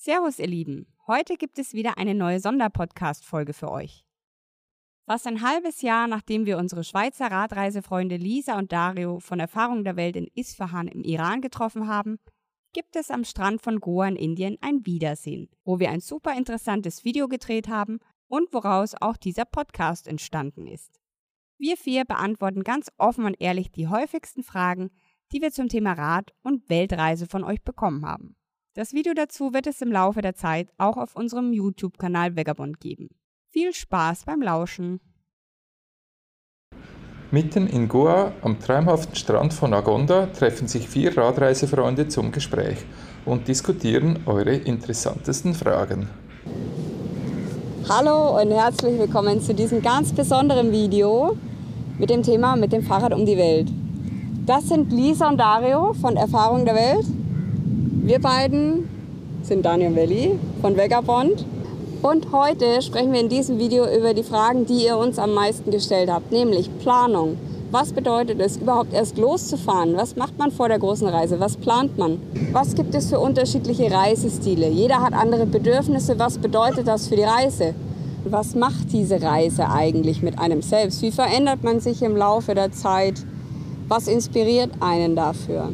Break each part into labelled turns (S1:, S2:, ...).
S1: Servus, ihr Lieben. Heute gibt es wieder eine neue Sonderpodcast-Folge für euch. Fast ein halbes Jahr nachdem wir unsere Schweizer Radreisefreunde Lisa und Dario von Erfahrung der Welt in Isfahan im Iran getroffen haben, gibt es am Strand von Goa in Indien ein Wiedersehen, wo wir ein super interessantes Video gedreht haben und woraus auch dieser Podcast entstanden ist. Wir vier beantworten ganz offen und ehrlich die häufigsten Fragen, die wir zum Thema Rad- und Weltreise von euch bekommen haben. Das Video dazu wird es im Laufe der Zeit auch auf unserem YouTube-Kanal Vagabond geben. Viel Spaß beim Lauschen!
S2: Mitten in Goa am traumhaften Strand von Agonda treffen sich vier Radreisefreunde zum Gespräch und diskutieren eure interessantesten Fragen.
S1: Hallo und herzlich willkommen zu diesem ganz besonderen Video mit dem Thema mit dem Fahrrad um die Welt. Das sind Lisa und Dario von Erfahrung der Welt wir beiden sind Daniel Welli von Vagabond und heute sprechen wir in diesem Video über die Fragen, die ihr uns am meisten gestellt habt, nämlich Planung. Was bedeutet es, überhaupt erst loszufahren? Was macht man vor der großen Reise? Was plant man? Was gibt es für unterschiedliche Reisestile? Jeder hat andere Bedürfnisse. Was bedeutet das für die Reise? Was macht diese Reise eigentlich mit einem selbst? Wie verändert man sich im Laufe der Zeit? Was inspiriert einen dafür?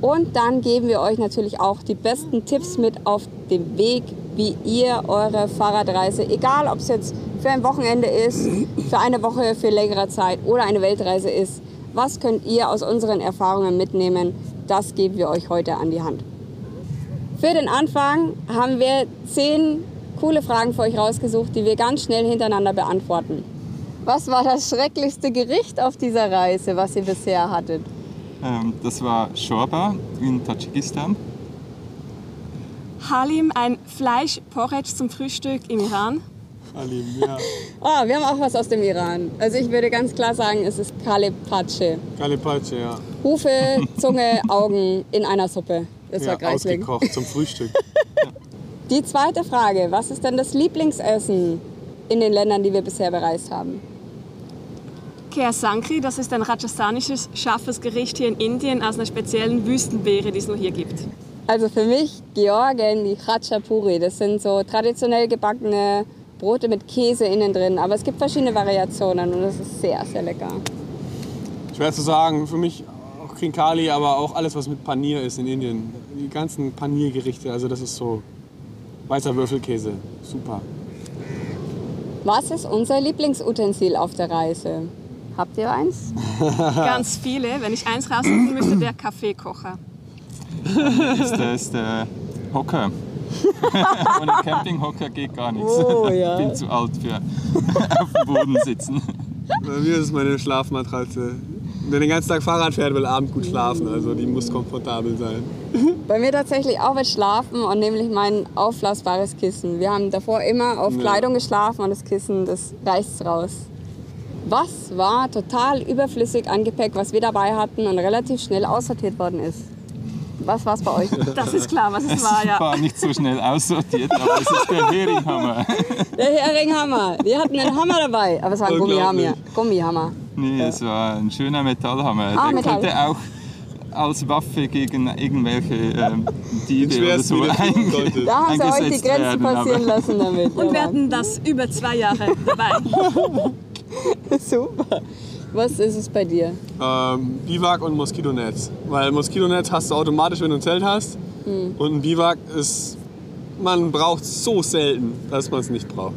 S1: Und dann geben wir euch natürlich auch die besten Tipps mit auf dem Weg, wie ihr eure Fahrradreise, egal ob es jetzt für ein Wochenende ist, für eine Woche, für längere Zeit oder eine Weltreise ist, was könnt ihr aus unseren Erfahrungen mitnehmen? Das geben wir euch heute an die Hand. Für den Anfang haben wir zehn coole Fragen für euch rausgesucht, die wir ganz schnell hintereinander beantworten. Was war das schrecklichste Gericht auf dieser Reise, was ihr bisher hattet?
S2: Ähm, das war Shorba in Tadschikistan.
S3: Halim, ein Fleischporridge zum Frühstück im Iran.
S2: Halim, ja.
S1: oh, wir haben auch was aus dem Iran. Also ich würde ganz klar sagen, es ist Kalepace.
S4: Kalepace, ja.
S1: Hufe, Zunge, Augen in einer Suppe.
S4: Das ja, war greiflich. ausgekocht zum Frühstück.
S1: Die zweite Frage, was ist denn das Lieblingsessen in den Ländern, die wir bisher bereist haben?
S3: Kher Sankri, das ist ein rajasthanisches scharfes Gericht hier in Indien aus einer speziellen Wüstenbeere, die es nur hier gibt.
S1: Also für mich Georgien, die Khachapuri, das sind so traditionell gebackene Brote mit Käse innen drin, aber es gibt verschiedene Variationen und das ist sehr, sehr lecker.
S4: Schwer zu sagen, für mich auch Krinkali, aber auch alles, was mit Panier ist in Indien. Die ganzen Paniergerichte, also das ist so weißer Würfelkäse, super.
S1: Was ist unser Lieblingsutensil auf der Reise? Habt ihr eins?
S3: Ganz viele. Wenn ich eins raussuchen müsste, der Kaffeekocher.
S2: ist das der Hocker. Ohne Campinghocker geht gar nichts.
S1: Oh, ja.
S2: Ich bin zu alt für auf dem Boden sitzen.
S4: Bei mir ist es meine Schlafmatratze. Wer den ganzen Tag Fahrrad fährt, will abend gut schlafen. Also die muss komfortabel sein.
S1: Bei mir tatsächlich auch mit Schlafen und nämlich mein aufblasbares Kissen. Wir haben davor immer auf Kleidung geschlafen und das Kissen, das reißt raus. Was war total überflüssig an Gepäck, was wir dabei hatten und relativ schnell aussortiert worden ist? Was war es bei euch?
S3: Das ist klar, was es,
S2: es
S3: war, ja.
S2: war nicht so schnell aussortiert, aber es ist der Heringhammer.
S1: Der Heringhammer. Wir hatten einen Hammer dabei, aber es war ein Gummihammer. Gummihammer.
S2: Nee, ja. es war ein schöner Metallhammer. Ah, der Metall. konnte auch als Waffe gegen irgendwelche ähm, Diebe oder so
S1: eingesetzt Da haben sie euch die Grenzen passieren lassen damit.
S3: Und wir hatten das über zwei Jahre dabei.
S1: Super. Was ist es bei dir?
S4: Ähm, Biwak und Moskitonetz. Weil Moskitonetz hast du automatisch, wenn du ein Zelt hast. Hm. Und ein Biwak ist, man braucht so selten, dass man es nicht braucht.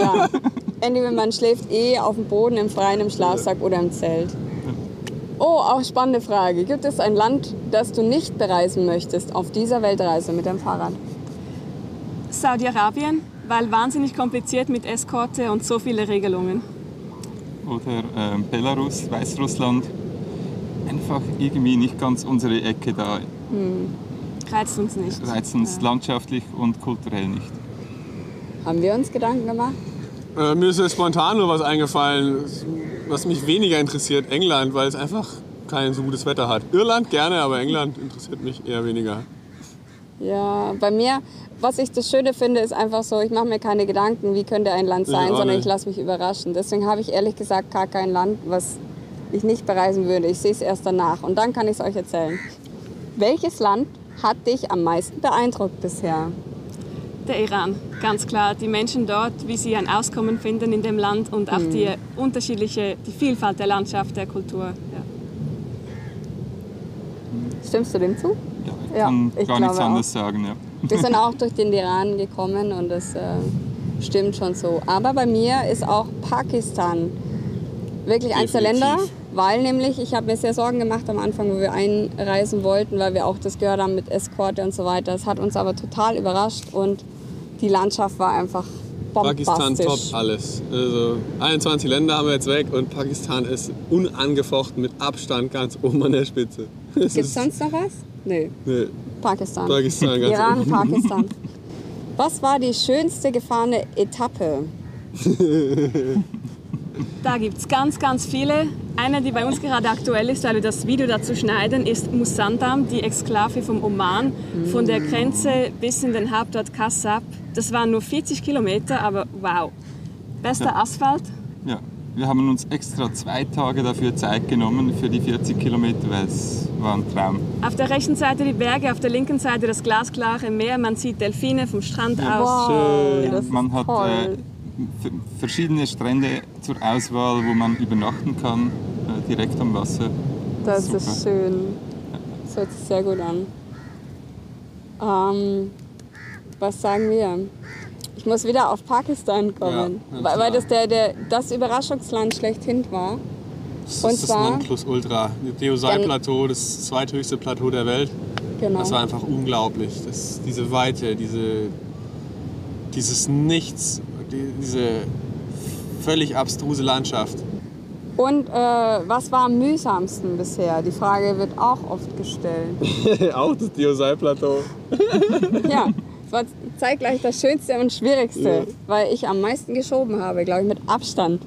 S1: Ja. Entweder man schläft eh auf dem Boden, im Freien, im Schlafsack oder im Zelt. Oh, auch spannende Frage. Gibt es ein Land, das du nicht bereisen möchtest auf dieser Weltreise mit dem Fahrrad?
S3: Saudi-Arabien, weil wahnsinnig kompliziert mit Eskorte und so viele Regelungen.
S2: Oder äh, Belarus, Weißrussland. Einfach irgendwie nicht ganz unsere Ecke da. Hm.
S3: Reizt uns nicht.
S2: Reizt uns ja. landschaftlich und kulturell nicht.
S1: Haben wir uns Gedanken gemacht?
S4: Äh, mir ist spontan nur was eingefallen, was mich weniger interessiert. England, weil es einfach kein so gutes Wetter hat. Irland gerne, aber England interessiert mich eher weniger.
S1: Ja, bei mir, was ich das Schöne finde, ist einfach so, ich mache mir keine Gedanken, wie könnte ein Land sein, sondern ich lasse mich überraschen. Deswegen habe ich ehrlich gesagt gar kein Land, was ich nicht bereisen würde. Ich sehe es erst danach und dann kann ich es euch erzählen. Welches Land hat dich am meisten beeindruckt bisher?
S3: Der Iran, ganz klar. Die Menschen dort, wie sie ein Auskommen finden in dem Land und auch die unterschiedliche, die Vielfalt der Landschaft, der Kultur. Ja.
S1: Stimmst du dem zu?
S5: Ja, kann gar nichts anderes sagen. Ja.
S1: Wir sind auch durch den Iran gekommen und das äh, stimmt schon so. Aber bei mir ist auch Pakistan wirklich eins der. Länder, weil nämlich ich habe mir sehr Sorgen gemacht am Anfang, wo wir einreisen wollten, weil wir auch das gehört haben mit Eskorte und so weiter. Es hat uns aber total überrascht und die Landschaft war einfach
S4: Pakistan top alles. Also 21 Länder haben wir jetzt weg und Pakistan ist unangefochten mit Abstand ganz oben an der Spitze.
S1: Gibt es sonst noch was? Nö,
S4: Nee,
S1: Pakistan.
S4: Pakistan ganz
S1: Iran,
S4: oben.
S1: Pakistan. Was war die schönste gefahrene Etappe?
S3: Da gibt es ganz, ganz viele. Eine, die bei uns gerade aktuell ist, weil wir das Video dazu schneiden, ist Musandam, die Exklave vom Oman. Von der Grenze bis in den Hauptort Kassab. Das waren nur 40 Kilometer, aber wow. Bester Asphalt.
S5: Ja. Wir haben uns extra zwei Tage dafür Zeit genommen für die 40 Kilometer, weil es war ein Traum.
S3: Auf der rechten Seite die Berge, auf der linken Seite das glasklare Meer. Man sieht Delfine vom Strand aus.
S1: Wow, das ist
S5: Man hat
S1: toll.
S5: äh, verschiedene Strände zur Auswahl, wo man übernachten kann, äh, direkt am Wasser.
S1: Das
S5: Super.
S1: ist schön. Das hört sich sehr gut an. Ähm, was sagen wir? Ich muss wieder auf Pakistan kommen,
S4: Ja,
S1: weil, weil das der, der, das Überraschungsland schlechthin war.
S4: Das
S1: Und
S4: ist das
S1: zwar-
S4: Nonplusultra. Das Deosai-Plateau, das zweithöchste Plateau der Welt.
S1: Genau.
S4: Das war einfach unglaublich. Das, diese Weite, diese, dieses Nichts, die, diese völlig abstruse Landschaft.
S1: Und äh, was war am mühsamsten bisher? Die Frage wird auch oft gestellt.
S4: Auch das Deosai-Plateau.
S1: ja, es war zeitgleich das Schönste und Schwierigste,
S4: Ja.
S1: weil ich am meisten geschoben habe, glaube ich, mit Abstand.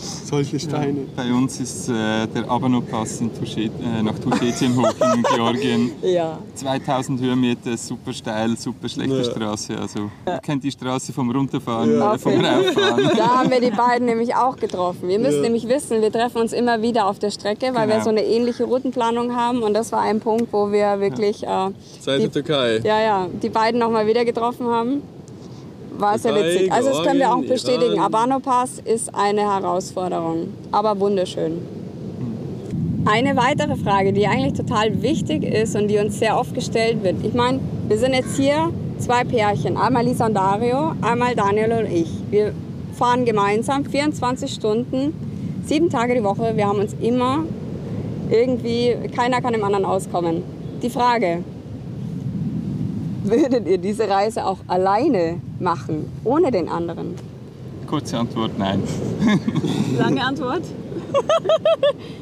S4: Solche Steine.
S5: Bei uns ist äh, der Abano-Pass äh, nach Tuschetien hoch in Georgien.
S1: Ja.
S5: 2000 Höhenmeter, super steil, super schlechte
S4: Ja.
S5: Straße. Also, ihr kennt die Straße vom Runterfahren,
S1: Ja.
S5: äh, vom Rauffahren.
S1: Da haben wir die beiden nämlich auch getroffen. Wir müssen
S4: Ja.
S1: nämlich wissen, wir treffen uns immer wieder auf der Strecke, weil wir
S5: Genau.
S1: so eine ähnliche Routenplanung haben. Und das war ein Punkt, wo wir wirklich äh,
S4: Seit der
S1: die,
S4: Türkei.
S1: ja, ja, die beiden nochmal wieder getroffen haben. War sehr witzig. Also das können wir auch bestätigen. Abano Pass ist eine Herausforderung, aber wunderschön. Eine weitere Frage, die eigentlich total wichtig ist und die uns sehr oft gestellt wird. Ich meine, wir sind jetzt hier zwei Pärchen, einmal Lisa und Dario, einmal Daniel und ich. Wir fahren gemeinsam 24 Stunden, sieben Tage die Woche. Wir haben uns immer irgendwie, keiner kann dem anderen auskommen. Die Frage, würdet ihr diese Reise auch alleine machen, ohne den anderen?
S5: Kurze Antwort, nein.
S3: Lange Antwort.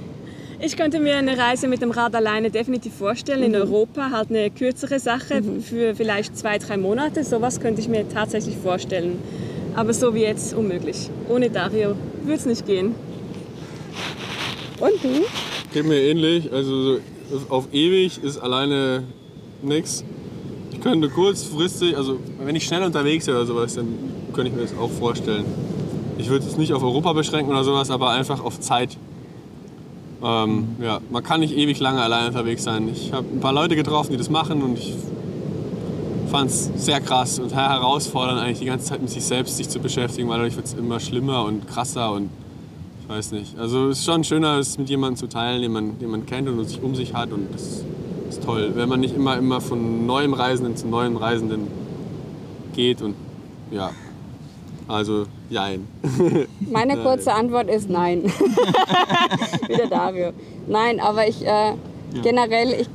S3: Ich könnte mir eine Reise mit dem Rad alleine definitiv vorstellen. In Europa halt eine kürzere Sache für vielleicht zwei, drei Monate. Sowas könnte ich mir tatsächlich vorstellen. Aber so wie jetzt unmöglich. Ohne Dario würde es nicht gehen.
S1: Und du?
S4: Geht mir ähnlich. Also so auf ewig ist alleine nichts. Ich könnte kurzfristig, also wenn ich schnell unterwegs wäre oder sowas, dann könnte ich mir das auch vorstellen. Ich würde es nicht auf Europa beschränken oder sowas, aber einfach auf Zeit. Ähm, ja, man kann nicht ewig lange alleine unterwegs sein. Ich habe ein paar Leute getroffen, die das machen und ich fand es sehr krass und herausfordernd, eigentlich die ganze Zeit mit sich selbst sich zu beschäftigen, weil dadurch wird es immer schlimmer und krasser und ich weiß nicht. Also es ist schon schöner, es mit jemandem zu teilen, den man, den man kennt und sich um sich hat und das ist toll. Wenn man nicht immer, immer von neuem Reisenden zu neuem Reisenden geht und ja, also jein.
S1: Meine kurze Antwort ist nein. Wieder Dario. Nein, aber ich äh, generell, ich,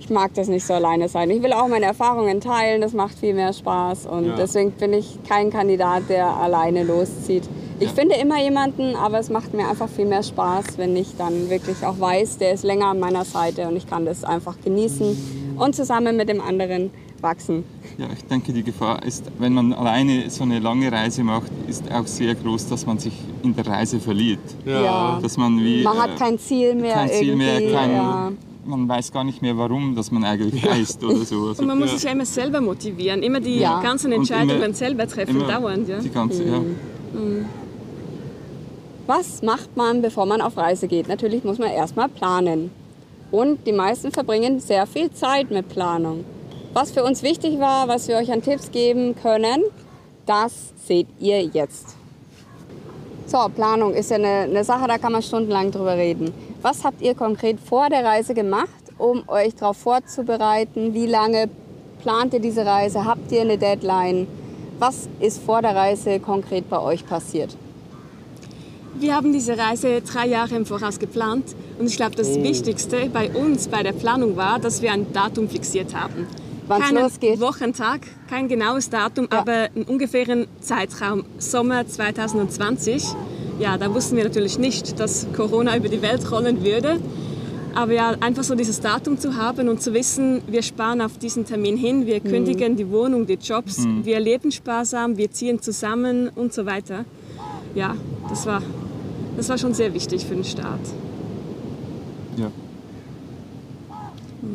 S1: ich mag das nicht so alleine sein. Ich will auch meine Erfahrungen teilen, das macht viel mehr Spaß und
S4: Ja.
S1: deswegen bin ich kein Kandidat, der alleine loszieht. Ich finde immer jemanden, aber es macht mir einfach viel mehr Spaß, wenn ich dann wirklich auch weiß, der ist länger an meiner Seite und ich kann das einfach genießen und zusammen mit dem anderen wachsen.
S5: Ja, ich denke, die Gefahr ist, wenn man alleine so eine lange Reise macht, ist auch sehr groß, dass man sich in der Reise verliert.
S1: Ja.
S5: Dass man wie
S1: Man
S5: äh,
S1: hat kein Ziel mehr
S5: kein Ziel mehr,
S1: irgendwie.
S5: kein,
S1: ja.
S5: man weiß gar nicht mehr, warum, dass man eigentlich reist oder so. Also,
S3: Und man muss
S5: ja,
S3: sich ja immer selber motivieren. Immer die
S1: Ja.
S3: ganzen Entscheidungen
S5: immer-
S3: selber treffen,
S5: immer
S3: dauernd. Ja.
S5: Die ganze, ja.
S1: Was macht man, bevor man auf Reise geht? Natürlich muss man erstmal planen. Und die meisten verbringen sehr viel Zeit mit Planung. Was für uns wichtig war, was wir euch an Tipps geben können, das seht ihr jetzt. So, Planung ist ja eine, eine Sache, da kann man stundenlang drüber reden. Was habt ihr konkret vor der Reise gemacht, um euch darauf vorzubereiten? Wie lange plant ihr diese Reise? Habt ihr eine Deadline? Was ist vor der Reise konkret bei euch passiert?
S3: Wir haben diese Reise drei Jahre im Voraus geplant und ich glaube, das Wichtigste bei uns bei der Planung war, dass wir ein Datum fixiert haben.
S1: Wann's
S3: Keinen
S1: losgeht.
S3: Wochentag, kein genaues Datum,
S1: Ja.
S3: aber einen ungefähren Zeitraum Sommer 2020. Ja, da wussten wir natürlich nicht, dass Corona über die Welt rollen würde. Aber ja, einfach so dieses Datum zu haben und zu wissen, wir sparen auf diesen Termin hin, wir kündigen die Wohnung, die Jobs, wir leben sparsam, wir ziehen zusammen und so weiter. Ja, das war, das war schon sehr wichtig für den Start.
S5: Ja.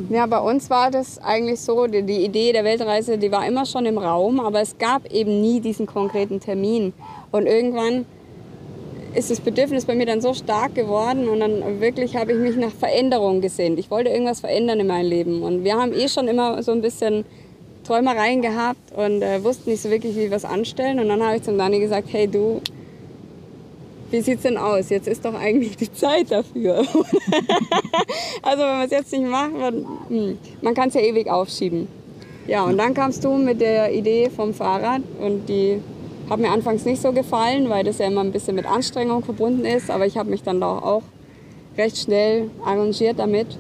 S1: Ja, bei uns war das eigentlich so, die, die Idee der Weltreise, die war immer schon im Raum, aber es gab eben nie diesen konkreten Termin. Und irgendwann ist das Bedürfnis bei mir dann so stark geworden und dann wirklich habe ich mich nach Veränderung gesehnt. Ich wollte irgendwas verändern in meinem Leben. Und wir haben eh schon immer so ein bisschen Träumereien gehabt und äh, wussten nicht so wirklich, wie wir es anstellen. Und dann habe ich zum Dani gesagt, hey du, wie sieht's denn aus? Jetzt ist doch eigentlich die Zeit dafür. also wenn man es jetzt nicht macht, man, hm, man kann es ja ewig aufschieben. Ja, und dann kamst du mit der Idee vom Fahrrad und die hat mir anfangs nicht so gefallen, weil das ja immer ein bisschen mit Anstrengung verbunden ist. Aber ich habe mich dann doch auch recht schnell arrangiert damit.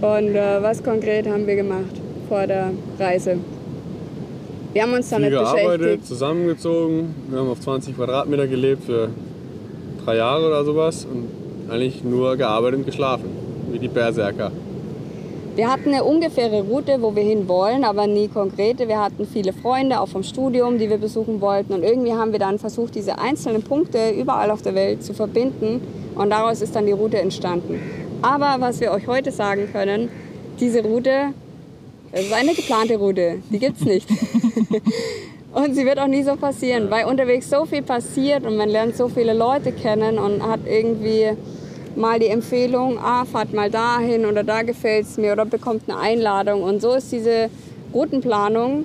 S1: Und äh, was konkret haben wir gemacht vor der Reise? Wir haben uns
S4: Viel
S1: damit
S4: gearbeitet,
S1: beschäftigt.
S4: zusammengezogen. Wir haben auf 20 Quadratmeter gelebt für drei Jahre oder sowas und eigentlich nur gearbeitet und geschlafen, wie die Berserker.
S1: Wir hatten eine ungefähre Route, wo wir hin wollen, aber nie konkrete. Wir hatten viele Freunde, auch vom Studium, die wir besuchen wollten. Und irgendwie haben wir dann versucht, diese einzelnen Punkte überall auf der Welt zu verbinden. Und daraus ist dann die Route entstanden. Aber was wir euch heute sagen können, diese Route, das ist eine geplante Route. Die gibt's nicht. Und sie wird auch nie so passieren, weil unterwegs so viel passiert und man lernt so viele Leute kennen und hat irgendwie mal die Empfehlung, ah, fahrt mal dahin oder da gefällt es mir oder bekommt eine Einladung. Und so ist diese Routenplanung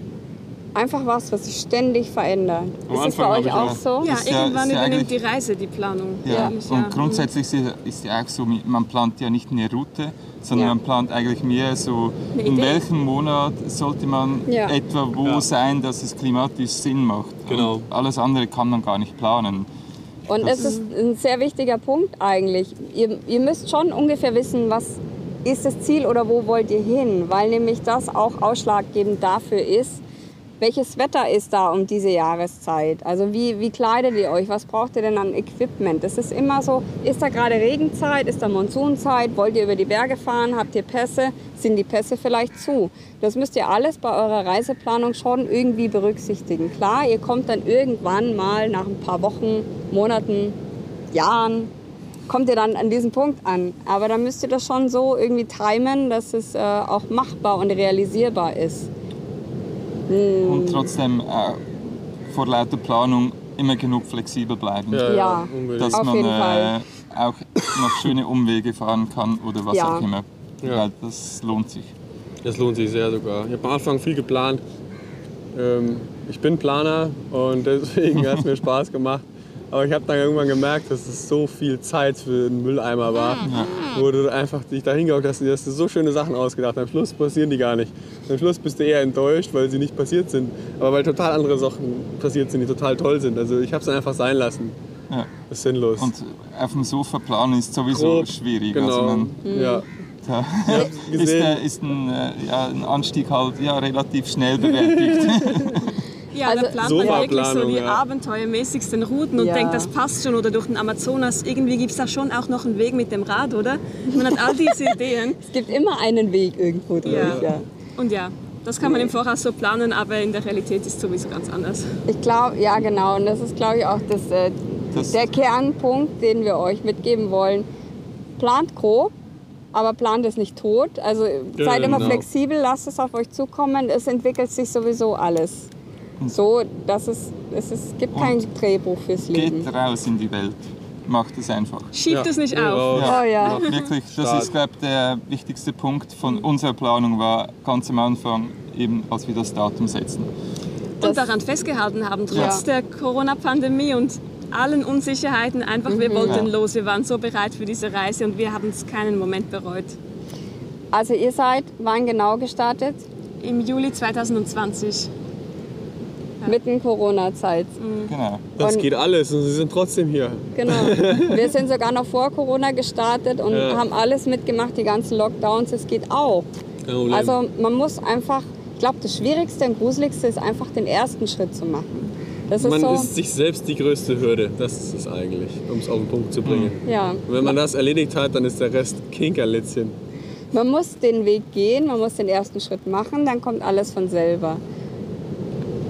S1: einfach was, was sich ständig verändert.
S4: Am
S1: ist es bei
S4: Anfang hab
S1: euch
S4: ich
S1: auch
S4: auch-
S1: so?
S3: Ja,
S5: Ist ja-
S3: irgendwann
S5: ja
S3: übernimmt die Reise die Planung.
S5: Ja.
S3: Eigentlich,
S5: Und grundsätzlich ist ja- ja auch so, man plant ja nicht eine Route, sondern
S1: Ja.
S5: man plant eigentlich mehr so, in welchem Monat sollte man
S1: Ja.
S5: etwa wo
S4: Ja.
S5: sein, dass es klimatisch Sinn macht.
S4: Genau.
S5: Und alles andere kann man gar nicht planen.
S1: Und es ist ein sehr wichtiger Punkt eigentlich. Ihr, ihr müsst schon ungefähr wissen, was ist das Ziel oder wo wollt ihr hin, weil nämlich das auch ausschlaggebend dafür ist, welches Wetter ist da um diese Jahreszeit. Also wie, wie kleidet ihr euch, was braucht ihr denn an Equipment? Das ist immer so, ist da gerade Regenzeit, ist da Monsunzeit, wollt ihr über die Berge fahren, habt ihr Pässe, sind die Pässe vielleicht zu? Das müsst ihr alles bei eurer Reiseplanung schon irgendwie berücksichtigen. Klar, ihr kommt dann irgendwann mal nach ein paar Wochen, Monaten, Jahren, kommt ihr dann an diesen Punkt an. Aber dann müsst ihr das schon so irgendwie timen, dass es äh, auch machbar und realisierbar ist.
S5: Und trotzdem äh, vor lauter Planung immer genug flexibel bleiben.
S1: Ja.
S4: unbedingt.
S5: Dass
S1: Auf
S5: man
S1: jeden
S5: äh,
S1: Fall.
S5: auch noch schöne Umwege fahren kann oder was
S1: Ja.
S5: auch immer.
S4: Ja.
S5: Weil das lohnt sich.
S4: Das lohnt sich sehr sogar. Ich habe am Anfang viel geplant. Ähm, ich bin Planer und deswegen hat es mir Spaß gemacht. Aber ich habe dann irgendwann gemerkt, dass es so viel Zeit für einen Mülleimer war, wo du einfach dich da hingehockt hast und dir hast du so schöne Sachen ausgedacht. Am Schluss passieren die gar nicht. Am Schluss bist du eher enttäuscht, weil sie nicht passiert sind. Aber weil total andere Sachen passiert sind, die total toll sind. Also ich habe es einfach sein lassen.
S5: Ja.
S4: Das ist sinnlos.
S5: Und auf dem Sofa planen ist sowieso
S4: Grob,
S5: schwierig.
S4: Genau.
S5: Also man,
S4: ja.
S5: da ist, der, ist ein, äh, ja, ein Anstieg halt ja, relativ schnell bewältigt.
S3: Ja,
S1: Also-
S3: da plant man wirklich so die
S4: ja.
S3: abenteuermäßigsten Routen und
S1: Ja.
S3: denkt, das passt schon oder durch den Amazonas. Irgendwie gibt es da schon auch noch einen Weg mit dem Rad, oder? Man hat all diese Ideen.
S1: Es gibt immer einen Weg irgendwo durch.
S3: Ja.
S1: Ja.
S3: Und ja, das kann man im Voraus so planen, aber in der Realität ist es sowieso ganz anders.
S1: Ich glaube, ja genau, und das ist glaube ich auch das, äh,
S5: Das-
S1: der Kernpunkt, den wir euch mitgeben wollen. Plant grob, aber plant es nicht tot. Also seid immer
S4: Genau.
S1: flexibel, lasst es auf euch zukommen. Es entwickelt sich sowieso alles. So, dass es, es ist, gibt kein Drehbuch fürs
S5: Geht
S1: Leben.
S5: raus in die Welt. macht es einfach.
S3: Schiebt
S4: Ja.
S3: es nicht
S4: Ja,
S3: auf.
S4: raus.
S1: Oh ja.
S5: Ja, wirklich, das ist, glaube ich, der wichtigste Punkt von unserer Planung war ganz am Anfang, eben als wir das Datum setzen.
S3: Und daran festgehalten haben, trotz der Corona-Pandemie und allen Unsicherheiten. Einfach, wir wollten
S5: Ja.
S3: los, wir waren so bereit für diese Reise und wir haben es keinen Moment bereut.
S1: Also ihr seid, wann genau gestartet?
S3: Im Juli 2020.
S1: Mitten Corona-Zeit.
S5: Genau.
S4: Das
S1: Und-
S4: geht alles und sie sind trotzdem hier.
S1: Genau. Wir sind sogar noch vor Corona gestartet und
S4: Ja.
S1: haben alles mitgemacht, die ganzen Lockdowns. Es geht auch.
S4: Problem.
S1: Also man muss einfach, ich glaube, das Schwierigste und Gruseligste ist einfach den ersten Schritt zu machen. Das ist
S4: man
S1: so,
S4: ist sich selbst die größte Hürde. Das ist es eigentlich, um es auf den Punkt zu bringen.
S1: ja.
S4: Und wenn man das erledigt hat, dann ist der Rest Kinkerlitzchen.
S1: Man muss den Weg gehen, man muss den ersten Schritt machen, dann kommt alles von selber.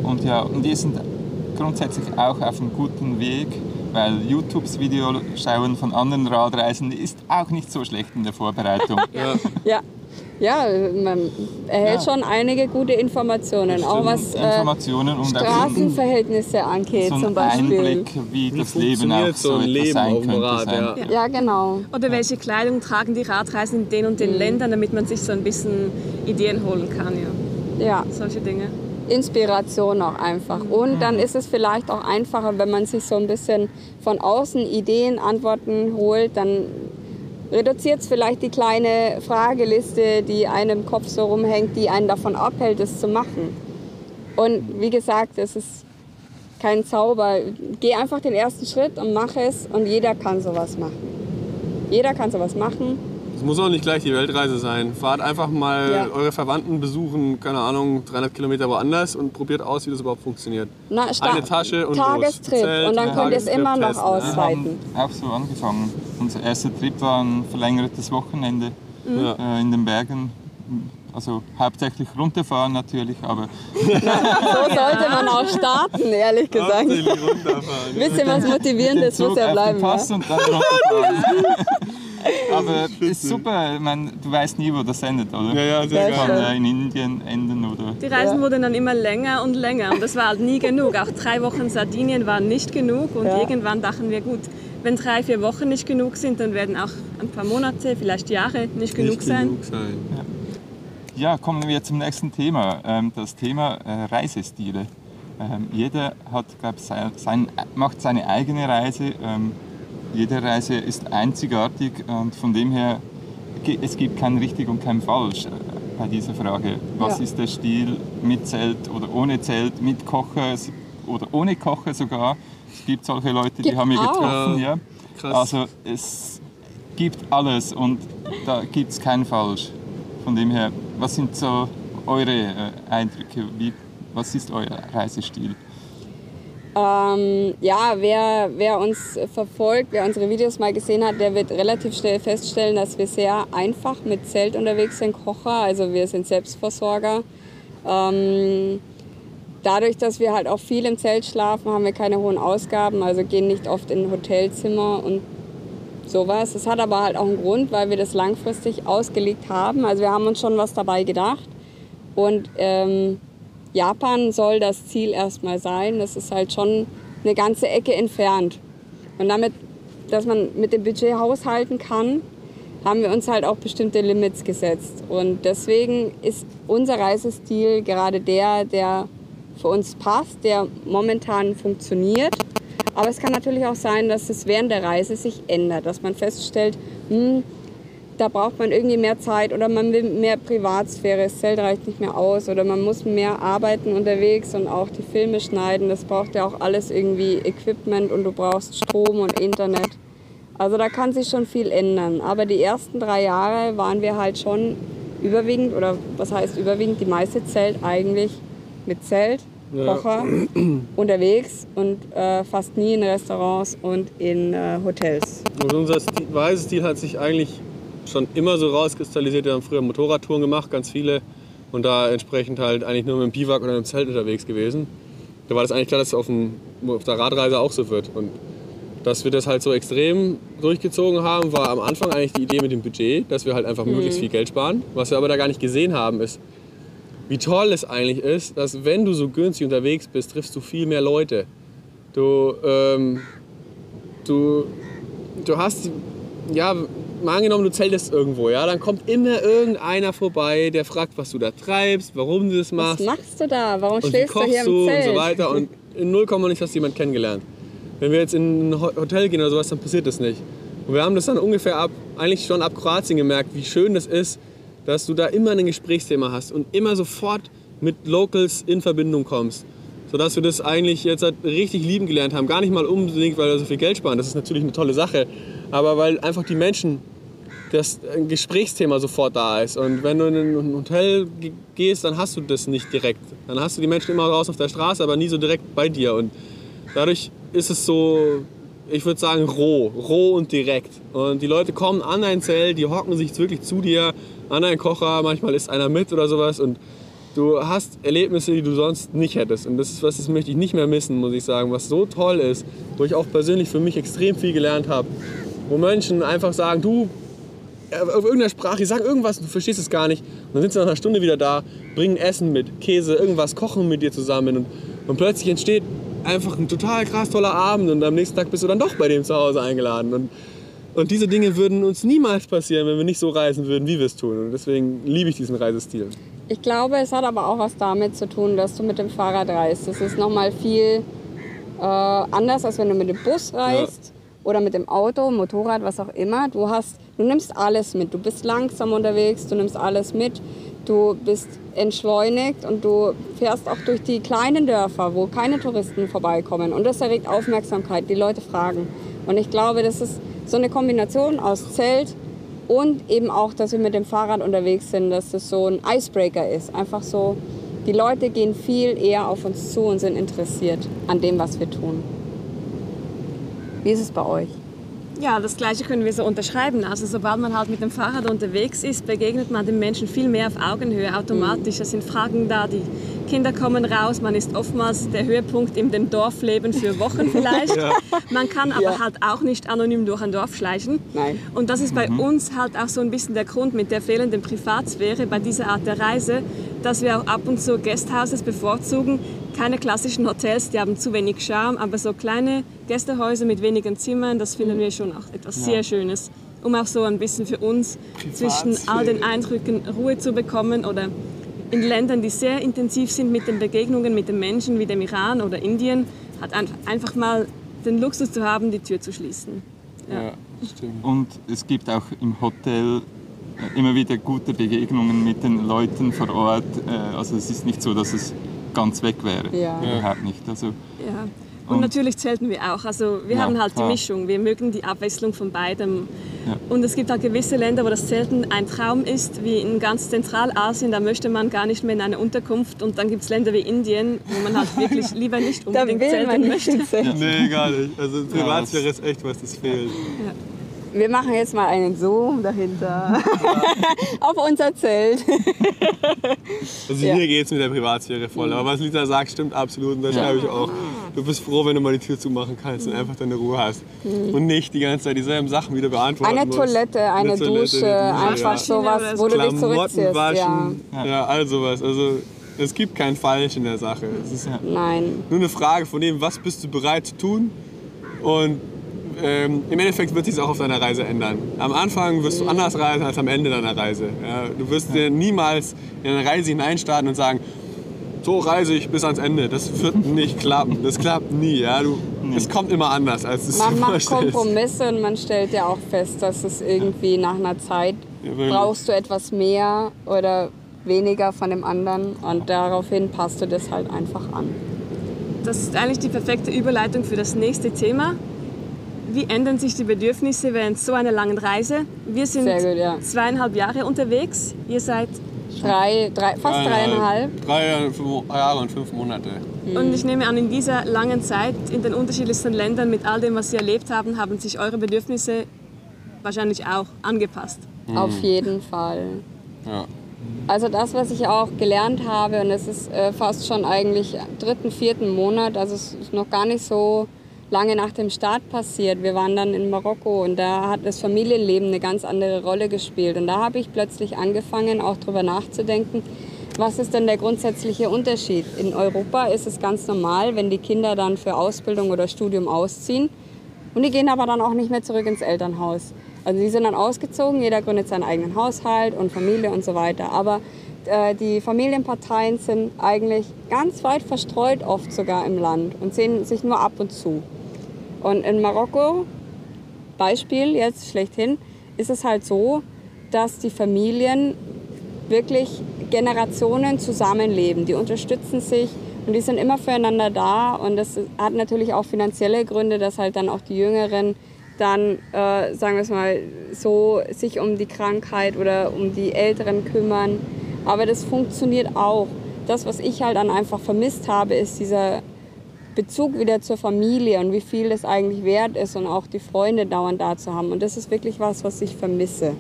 S5: Und ja, und wir sind grundsätzlich auch auf einem guten Weg, weil YouTubes Video schauen von anderen Radreisen ist auch nicht so schlecht in der Vorbereitung.
S4: Ja,
S1: Ja, ja man erhält
S5: Ja.
S1: schon einige gute Informationen, auch was äh,
S5: Informationen ein-
S1: Straßenverhältnisse angeht
S5: so
S1: zum Beispiel.
S5: Einblick, wie,
S4: wie
S5: das Leben auch
S4: so
S5: so
S4: Leben
S5: sein
S4: auf dem
S5: könnte.
S4: Rad?
S5: sein.
S4: Ja.
S1: Ja, genau.
S3: Oder welche Kleidung tragen die Radreisenden in den und den Ländern, damit man sich so ein bisschen Ideen holen kann. Ja.
S1: Ja,
S3: Solche Dinge.
S1: Inspiration auch einfach. Und dann ist es vielleicht auch einfacher, wenn man sich so ein bisschen von außen Ideen, Antworten holt, dann reduziert es vielleicht die kleine Frageliste, die einem im Kopf so rumhängt, die einen davon abhält, es zu machen. Und wie gesagt, es ist kein Zauber. Geh einfach den ersten Schritt und mach es und jeder kann sowas machen. Jeder kann sowas machen.
S4: Es muss auch nicht gleich die Weltreise sein. Fahrt einfach mal
S1: Ja.
S4: eure Verwandten besuchen, keine Ahnung, 300 Kilometer woanders und probiert aus, wie das überhaupt funktioniert.
S1: Na,
S4: Eine Tasche und los.
S1: Tagestrip.
S4: Zelt,
S1: und dann könnt ihr es immer noch
S4: testen, ne?
S5: Wir
S1: ausweiten.
S5: haben auch so angefangen. Unser erster Trip war ein verlängertes Wochenende
S4: Ja.
S5: äh, in den Bergen. Also hauptsächlich runterfahren natürlich, aber
S1: So sollte man auch starten, ehrlich gesagt.
S4: Runterfahren.
S1: Bisschen was Motivierendes muss ja bleiben. Ja?
S5: Pass und dann runterfahren. aber ist super, ich meine, du weißt nie, wo das endet, oder?
S4: Ja, ja, sehr
S5: Kann in Indien enden oder
S3: Die Reisen wurden dann immer länger und länger und das war halt nie genug. Auch drei Wochen Sardinien waren nicht genug und
S1: Ja.
S3: irgendwann dachten wir, gut, wenn drei, vier Wochen nicht genug sind, dann werden auch ein paar Monate, vielleicht Jahre nicht genug
S4: Nicht
S3: sein.
S4: genug sein.
S5: Ja, kommen wir zum nächsten Thema. Ähm, das Thema äh, Reisestile. Ähm, jeder hat, glaub, sein, sein, macht seine eigene Reise. Jede Reise ist einzigartig und von dem her, es gibt kein richtig und kein falsch äh, bei dieser Frage. Was
S1: Ja.
S5: ist der Stil mit Zelt oder ohne Zelt, mit Kocher oder ohne Kocher sogar? Es gibt solche Leute, die
S1: Gibt
S5: haben wir
S1: auch.
S5: getroffen. Ja.
S4: Krass.
S5: Also es gibt alles und da gibt es kein Falsch. Von dem her, was sind so eure äh, Eindrücke? Wie, was ist euer Reisestil?
S1: Ähm, ja, wer, wer uns verfolgt, wer unsere Videos mal gesehen hat, der wird relativ schnell feststellen, dass wir sehr einfach mit Zelt unterwegs sind, Kocher. Also wir sind Selbstversorger. Ähm, dadurch, dass wir halt auch viel im Zelt schlafen, haben wir keine hohen Ausgaben, also gehen nicht oft in Hotelzimmer und sowas. Das hat aber halt auch einen Grund, weil wir das langfristig ausgelegt haben. Also wir haben uns schon was dabei gedacht. Und ähm, Japan soll das Ziel erstmal sein. Das ist halt schon eine ganze Ecke entfernt. Und damit, dass man mit dem Budget haushalten kann, haben wir uns halt auch bestimmte Limits gesetzt. Und deswegen ist unser Reisestil gerade der, der für uns passt, der momentan funktioniert. Aber es kann natürlich auch sein, dass es während der Reise sich ändert, dass man feststellt, hm, da braucht man irgendwie mehr Zeit oder man will mehr Privatsphäre, das Zelt reicht nicht mehr aus oder man muss mehr arbeiten unterwegs und auch die Filme schneiden. Das braucht ja auch alles irgendwie Equipment und du brauchst Strom und Internet. Also da kann sich schon viel ändern. Aber die ersten drei Jahre waren wir halt schon überwiegend, oder was heißt überwiegend, die meiste Zelt eigentlich mit Zelt,
S4: Ja.
S1: Kocher unterwegs und äh, fast nie in Restaurants und in äh, Hotels.
S4: Und unser Stil, Reisestil hat sich eigentlich schon immer so rauskristallisiert. Wir haben früher Motorradtouren gemacht, ganz viele. Und da entsprechend halt eigentlich nur mit dem Biwak oder mit dem Zelt unterwegs gewesen. Da war das eigentlich klar, dass es auf, dem, auf der Radreise auch so wird. Und dass wir das halt so extrem durchgezogen haben, war am Anfang eigentlich die Idee mit dem Budget, dass wir halt einfach möglichst viel Geld sparen. Was wir aber da gar nicht gesehen haben, ist, wie toll es eigentlich ist, dass wenn du so günstig unterwegs bist, triffst du viel mehr Leute. Du, ähm, du du hast, ja, mal angenommen, du zeltest irgendwo, ja, dann kommt immer irgendeiner vorbei, der fragt, was du da treibst, warum du das
S1: Was
S4: machst
S1: machst du da? Warum
S4: und
S1: schläfst du hier
S4: du
S1: im
S4: und
S1: Zelt?
S4: so weiter. Und in 0, nicht hast du jemanden kennengelernt. Wenn wir jetzt in ein Ho- Hotel gehen oder sowas, dann passiert das nicht. Und wir haben das dann ungefähr ab, eigentlich schon ab Kroatien gemerkt, wie schön das ist, dass du da immer ein Gesprächsthema hast und immer sofort mit Locals in Verbindung kommst. Sodass wir das eigentlich jetzt halt richtig lieben gelernt haben. Gar nicht mal unbedingt, weil wir so viel Geld sparen, das ist natürlich eine tolle Sache, aber weil einfach die Menschen das Gesprächsthema sofort da ist. Und wenn du in ein Hotel ge- gehst, dann hast du das nicht direkt. Dann hast du die Menschen immer raus auf der Straße, aber nie so direkt bei dir. Und dadurch ist es so, ich würde sagen, roh. Roh und direkt. Und die Leute kommen an dein Zelt, die hocken sich wirklich zu dir, an deinen Kocher, manchmal ist einer mit oder sowas. Und du hast Erlebnisse, die du sonst nicht hättest. Und das was, das möchte ich nicht mehr missen, muss ich sagen. Was so toll ist, wo ich auch persönlich für mich extrem viel gelernt habe. Wo Menschen einfach sagen, du, äh, auf irgendeiner Sprache, die sagen irgendwas, du verstehst es gar nicht. Und dann sind sie nach einer Stunde wieder da, bringen Essen mit, Käse, irgendwas, kochen mit dir zusammen. Und, und plötzlich entsteht einfach ein total krass toller Abend und am nächsten Tag bist du dann doch bei dem zu Hause eingeladen. Und, und diese Dinge würden uns niemals passieren, wenn wir nicht so reisen würden, wie wir es tun. Und deswegen liebe ich diesen Reisestil.
S1: Ich glaube, es hat aber auch was damit zu tun, dass du mit dem Fahrrad reist. Das ist nochmal viel äh, anders, als wenn du mit dem Bus reist oder mit dem Auto, Motorrad, was auch immer. Du, hast, du nimmst alles mit. Du bist langsam unterwegs, du nimmst alles mit. Du bist entschleunigt und du fährst auch durch die kleinen Dörfer, wo keine Touristen vorbeikommen. Und das erregt Aufmerksamkeit. Die Leute fragen. Und ich glaube, das ist so eine Kombination aus Zelt und eben auch, dass wir mit dem Fahrrad unterwegs sind, dass das so ein Icebreaker ist. Einfach so, die Leute gehen viel eher auf uns zu und sind interessiert an dem, was wir tun. Wie ist es bei euch?
S3: Ja, das Gleiche können wir so unterschreiben. Also sobald man halt mit dem Fahrrad unterwegs ist, begegnet man den Menschen viel mehr auf Augenhöhe automatisch. Es sind Fragen da, die Kinder kommen raus, man ist oftmals der Höhepunkt in dem Dorfleben für Wochen vielleicht. Man kann aber
S1: Ja.
S3: halt auch nicht anonym durch ein Dorf schleichen.
S1: Nein.
S3: Und das ist bei uns halt auch so ein bisschen der Grund mit der fehlenden Privatsphäre bei dieser Art der Reise, dass wir auch ab und zu Guesthouses bevorzugen. Keine klassischen Hotels, die haben zu wenig Charme, aber so kleine Gästehäuser mit wenigen Zimmern, das finden wir schon auch etwas sehr Schönes. Um auch so ein bisschen für uns zwischen all den Eindrücken Ruhe zu bekommen oder in Ländern, die sehr intensiv sind mit den Begegnungen mit den Menschen, wie dem Iran oder Indien, hat ein- einfach mal den Luxus zu haben, die Tür zu schließen.
S4: Ja, stimmt.
S5: Und es gibt auch im Hotel äh, immer wieder gute Begegnungen mit den Leuten vor Ort. Äh, Also es ist nicht so, dass es ganz weg wäre.
S1: Ja.
S5: Überhaupt nicht. Also,
S3: Ja. Und,
S5: Und-
S3: natürlich zelten wir auch. Also wir
S5: Ja,
S3: haben halt die
S5: klar.
S3: Mischung. Wir mögen die Abwechslung von beidem.
S5: Ja.
S3: Und es gibt halt gewisse Länder, wo das Zelten ein Traum ist, wie in ganz Zentralasien. Da möchte man gar nicht mehr in eine Unterkunft. Und dann gibt es Länder wie Indien, wo man halt wirklich lieber nicht unbedingt zelten
S1: nicht
S3: möchte.
S1: ins Zelt.
S4: Nee, gar nicht. Also Privatsphäre ist echt was, das fehlt.
S1: Wir machen jetzt mal einen Zoom dahinter. Auf unser Zelt.
S4: Also
S1: Ja.
S4: hier geht es mit der Privatsphäre voll. Aber was Lisa sagt, stimmt absolut. Und das schreibe ich auch. Du bist froh, wenn du mal die Tür zumachen kannst und einfach deine Ruhe hast. Und nicht die ganze Zeit dieselben Sachen wieder beantworten
S1: Eine
S4: musst.
S1: Toilette, eine, Dusche, einfach
S3: ja.
S1: sowas, wo du dich zurückziehst. Ja.
S4: waschen, ja. all sowas. Also es gibt kein Falsch in der Sache. Es ist
S1: Nein.
S4: nur eine Frage von dem, was bist du bereit zu tun. Und ähm, im Endeffekt wird sich es auch auf deiner Reise ändern. Am Anfang wirst du anders reisen als am Ende deiner Reise. Ja, du wirst dir niemals in eine Reise hineinstarten und sagen, so reise ich bis ans Ende. Das wird nicht klappen. Das klappt nie. Ja? Du, Es kommt immer anders, als du es
S1: Man macht. Kompromisse und man stellt ja auch fest, dass es irgendwie nach einer Zeit
S4: Ja,
S1: brauchst du etwas mehr oder weniger von dem anderen und daraufhin passt du das halt einfach an.
S3: Das ist eigentlich die perfekte Überleitung für das nächste Thema. Wie ändern sich die Bedürfnisse während so einer langen Reise? Wir sind
S1: gut, ja.
S3: zweieinhalb Jahre unterwegs. Ihr seid
S1: Drei, drei, fast dreieinhalb.
S4: Drei Jahre, fünf Jahre und fünf Monate.
S3: Und ich nehme an, in dieser langen Zeit, in den unterschiedlichsten Ländern, mit all dem, was Sie erlebt haben, haben sich eure Bedürfnisse wahrscheinlich auch angepasst.
S1: Auf jeden Fall.
S4: Ja.
S1: Also das, was ich auch gelernt habe, und es ist äh, fast schon eigentlich dritten, vierten Monat, also es ist noch gar nicht so lange nach dem Start passiert. Wir waren dann in Marokko und da hat das Familienleben eine ganz andere Rolle gespielt. Und da habe ich plötzlich angefangen, auch darüber nachzudenken, was ist denn der grundsätzliche Unterschied? In Europa ist es ganz normal, wenn die Kinder dann für Ausbildung oder Studium ausziehen, Und die gehen aber dann auch nicht mehr zurück ins Elternhaus. Also die sind dann ausgezogen, jeder gründet seinen eigenen Haushalt und Familie und so weiter. Aber äh, die Familienparteien sind eigentlich ganz weit verstreut, oft sogar im Land und sehen sich nur ab und zu. Und in Marokko, Beispiel jetzt schlechthin, ist es halt so, dass die Familien wirklich Generationen zusammenleben. Die unterstützen sich und die sind immer füreinander da. Und das hat natürlich auch finanzielle Gründe, dass halt dann auch die Jüngeren dann, äh, sagen wir es mal, so sich um die Krankheit oder um die Älteren kümmern. Aber das funktioniert auch. Das, was ich halt dann einfach vermisst habe, ist dieser Bezug wieder zur Familie und wie viel das eigentlich wert ist und auch die Freunde dauernd da zu haben. Und das ist wirklich was, was ich vermisse.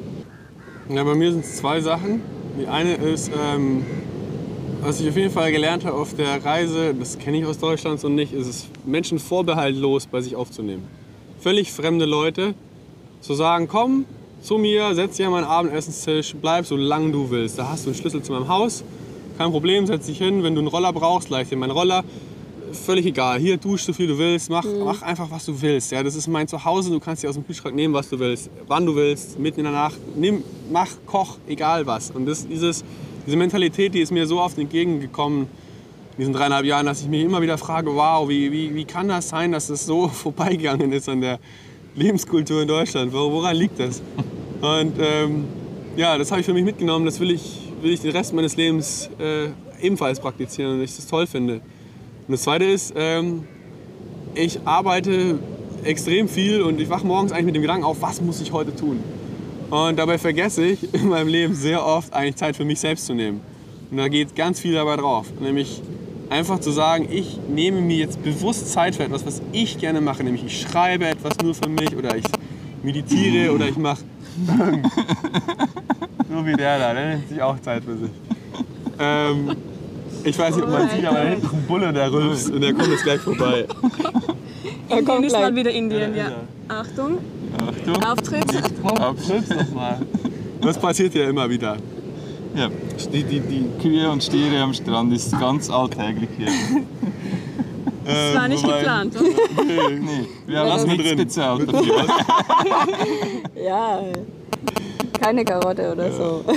S4: Ja, bei mir sind es zwei Sachen. Die eine ist, ähm, was ich auf jeden Fall gelernt habe auf der Reise, das kenne ich aus Deutschland so nicht, ist es, Menschen vorbehaltlos bei sich aufzunehmen. Völlig fremde Leute zu sagen, komm zu mir, setz dich an meinen Abendessenstisch, bleib so lange du willst. Da hast du einen Schlüssel zu meinem Haus, kein Problem, setz dich hin. Wenn du einen Roller brauchst, leih dir meinen Roller. Völlig egal. Hier dusch so viel du willst, mach, mach einfach was du willst. Ja, das ist mein Zuhause. Du kannst dir aus dem Kühlschrank nehmen, was du willst, wann du willst, mitten in der Nacht. Nimm, mach, koch, egal was. Und das, dieses, diese Mentalität, die ist mir so oft entgegengekommen in diesen dreieinhalb Jahren, dass ich mich immer wieder frage, wow, wie, wie, wie kann das sein, dass das so vorbeigegangen ist an der Lebenskultur in Deutschland? Wor- Woran liegt das? Und ähm, ja, das habe ich für mich mitgenommen. Das will ich, will ich den Rest meines Lebens äh, ebenfalls praktizieren und ich das toll finde. Und das Zweite ist, ähm, ich arbeite extrem viel und ich wache morgens eigentlich mit dem Gedanken auf, was muss ich heute tun? Und dabei vergesse ich in meinem Leben sehr oft eigentlich Zeit für mich selbst zu nehmen. Und da geht ganz viel dabei drauf. Nämlich einfach zu sagen, ich nehme mir jetzt bewusst Zeit für etwas, was ich gerne mache. Nämlich ich schreibe etwas nur für mich oder ich meditiere oder ich mache so wie der da, der nimmt sich auch Zeit für sich. Ähm, ich weiß nicht, ob man sieht, aber da hinten ist ein Bulle, der rülpst und der kommt jetzt gleich vorbei.
S1: Er kommt
S3: Indien ist
S1: gleich.
S3: mal wieder Indien,
S4: Ja,
S3: ja. Achtung,
S5: Achtung.
S3: Auftritt.
S4: Rülpst doch mal. Das passiert ja immer wieder.
S5: Ja.
S4: Die, die, die,
S5: Kühe und Stiere am Strand ist ganz alltäglich hier.
S3: Das war nicht
S4: wobei-
S3: geplant. oder?
S5: Nee, wir haben
S4: Lass mal
S5: nichts
S4: drin.
S5: bezahlt dafür.
S1: Ja, keine Karotte oder so.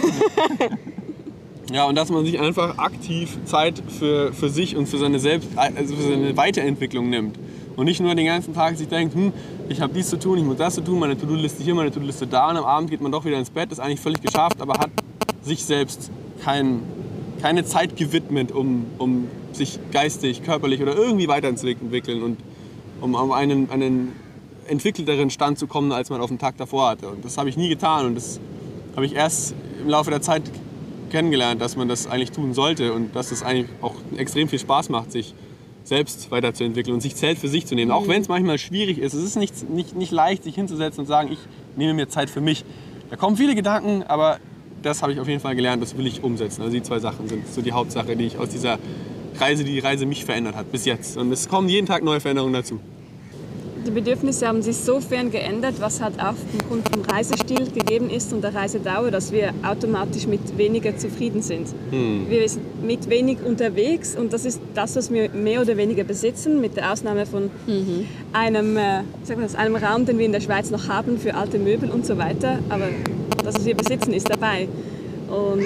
S4: Ja, und dass man sich einfach aktiv Zeit für, für sich und für seine, Selbst, also für seine Weiterentwicklung nimmt. Und nicht nur den ganzen Tag sich denkt, hm, ich habe dies zu tun, ich muss das zu tun, meine To-Do-Liste hier, meine To-Do-Liste da. Und am Abend geht man doch wieder ins Bett, ist eigentlich völlig geschafft, aber hat sich selbst kein, keine Zeit gewidmet, um, um sich geistig, körperlich oder irgendwie weiterzuentwickeln und um auf einen, einen entwickelteren Stand zu kommen, als man auf dem Tag davor hatte. Und das habe ich nie getan und das habe ich erst im Laufe der Zeit kennengelernt, dass man das eigentlich tun sollte und dass es eigentlich auch extrem viel Spaß macht, sich selbst weiterzuentwickeln und sich Zeit für sich zu nehmen. Auch wenn es manchmal schwierig ist. Es ist nicht, nicht, nicht leicht, sich hinzusetzen und sagen, ich nehme mir Zeit für mich. Da kommen viele Gedanken, aber das habe ich auf jeden Fall gelernt, das will ich umsetzen. Also die zwei Sachen sind so die Hauptsache, die ich aus dieser Reise, die die Reise mich verändert hat bis jetzt. Und es kommen jeden Tag neue Veränderungen dazu.
S3: Die Bedürfnisse haben sich sofern geändert, was halt auch aufgrund vom Reisestil gegeben ist und der Reisedauer, dass wir automatisch mit weniger zufrieden sind. Wir sind mit wenig unterwegs und das ist das, was wir mehr oder weniger besitzen, mit der Ausnahme von einem, äh, sagen wir das, einem Raum, den wir in der Schweiz noch haben für alte Möbel und so weiter. Aber das, was wir besitzen, ist dabei. Und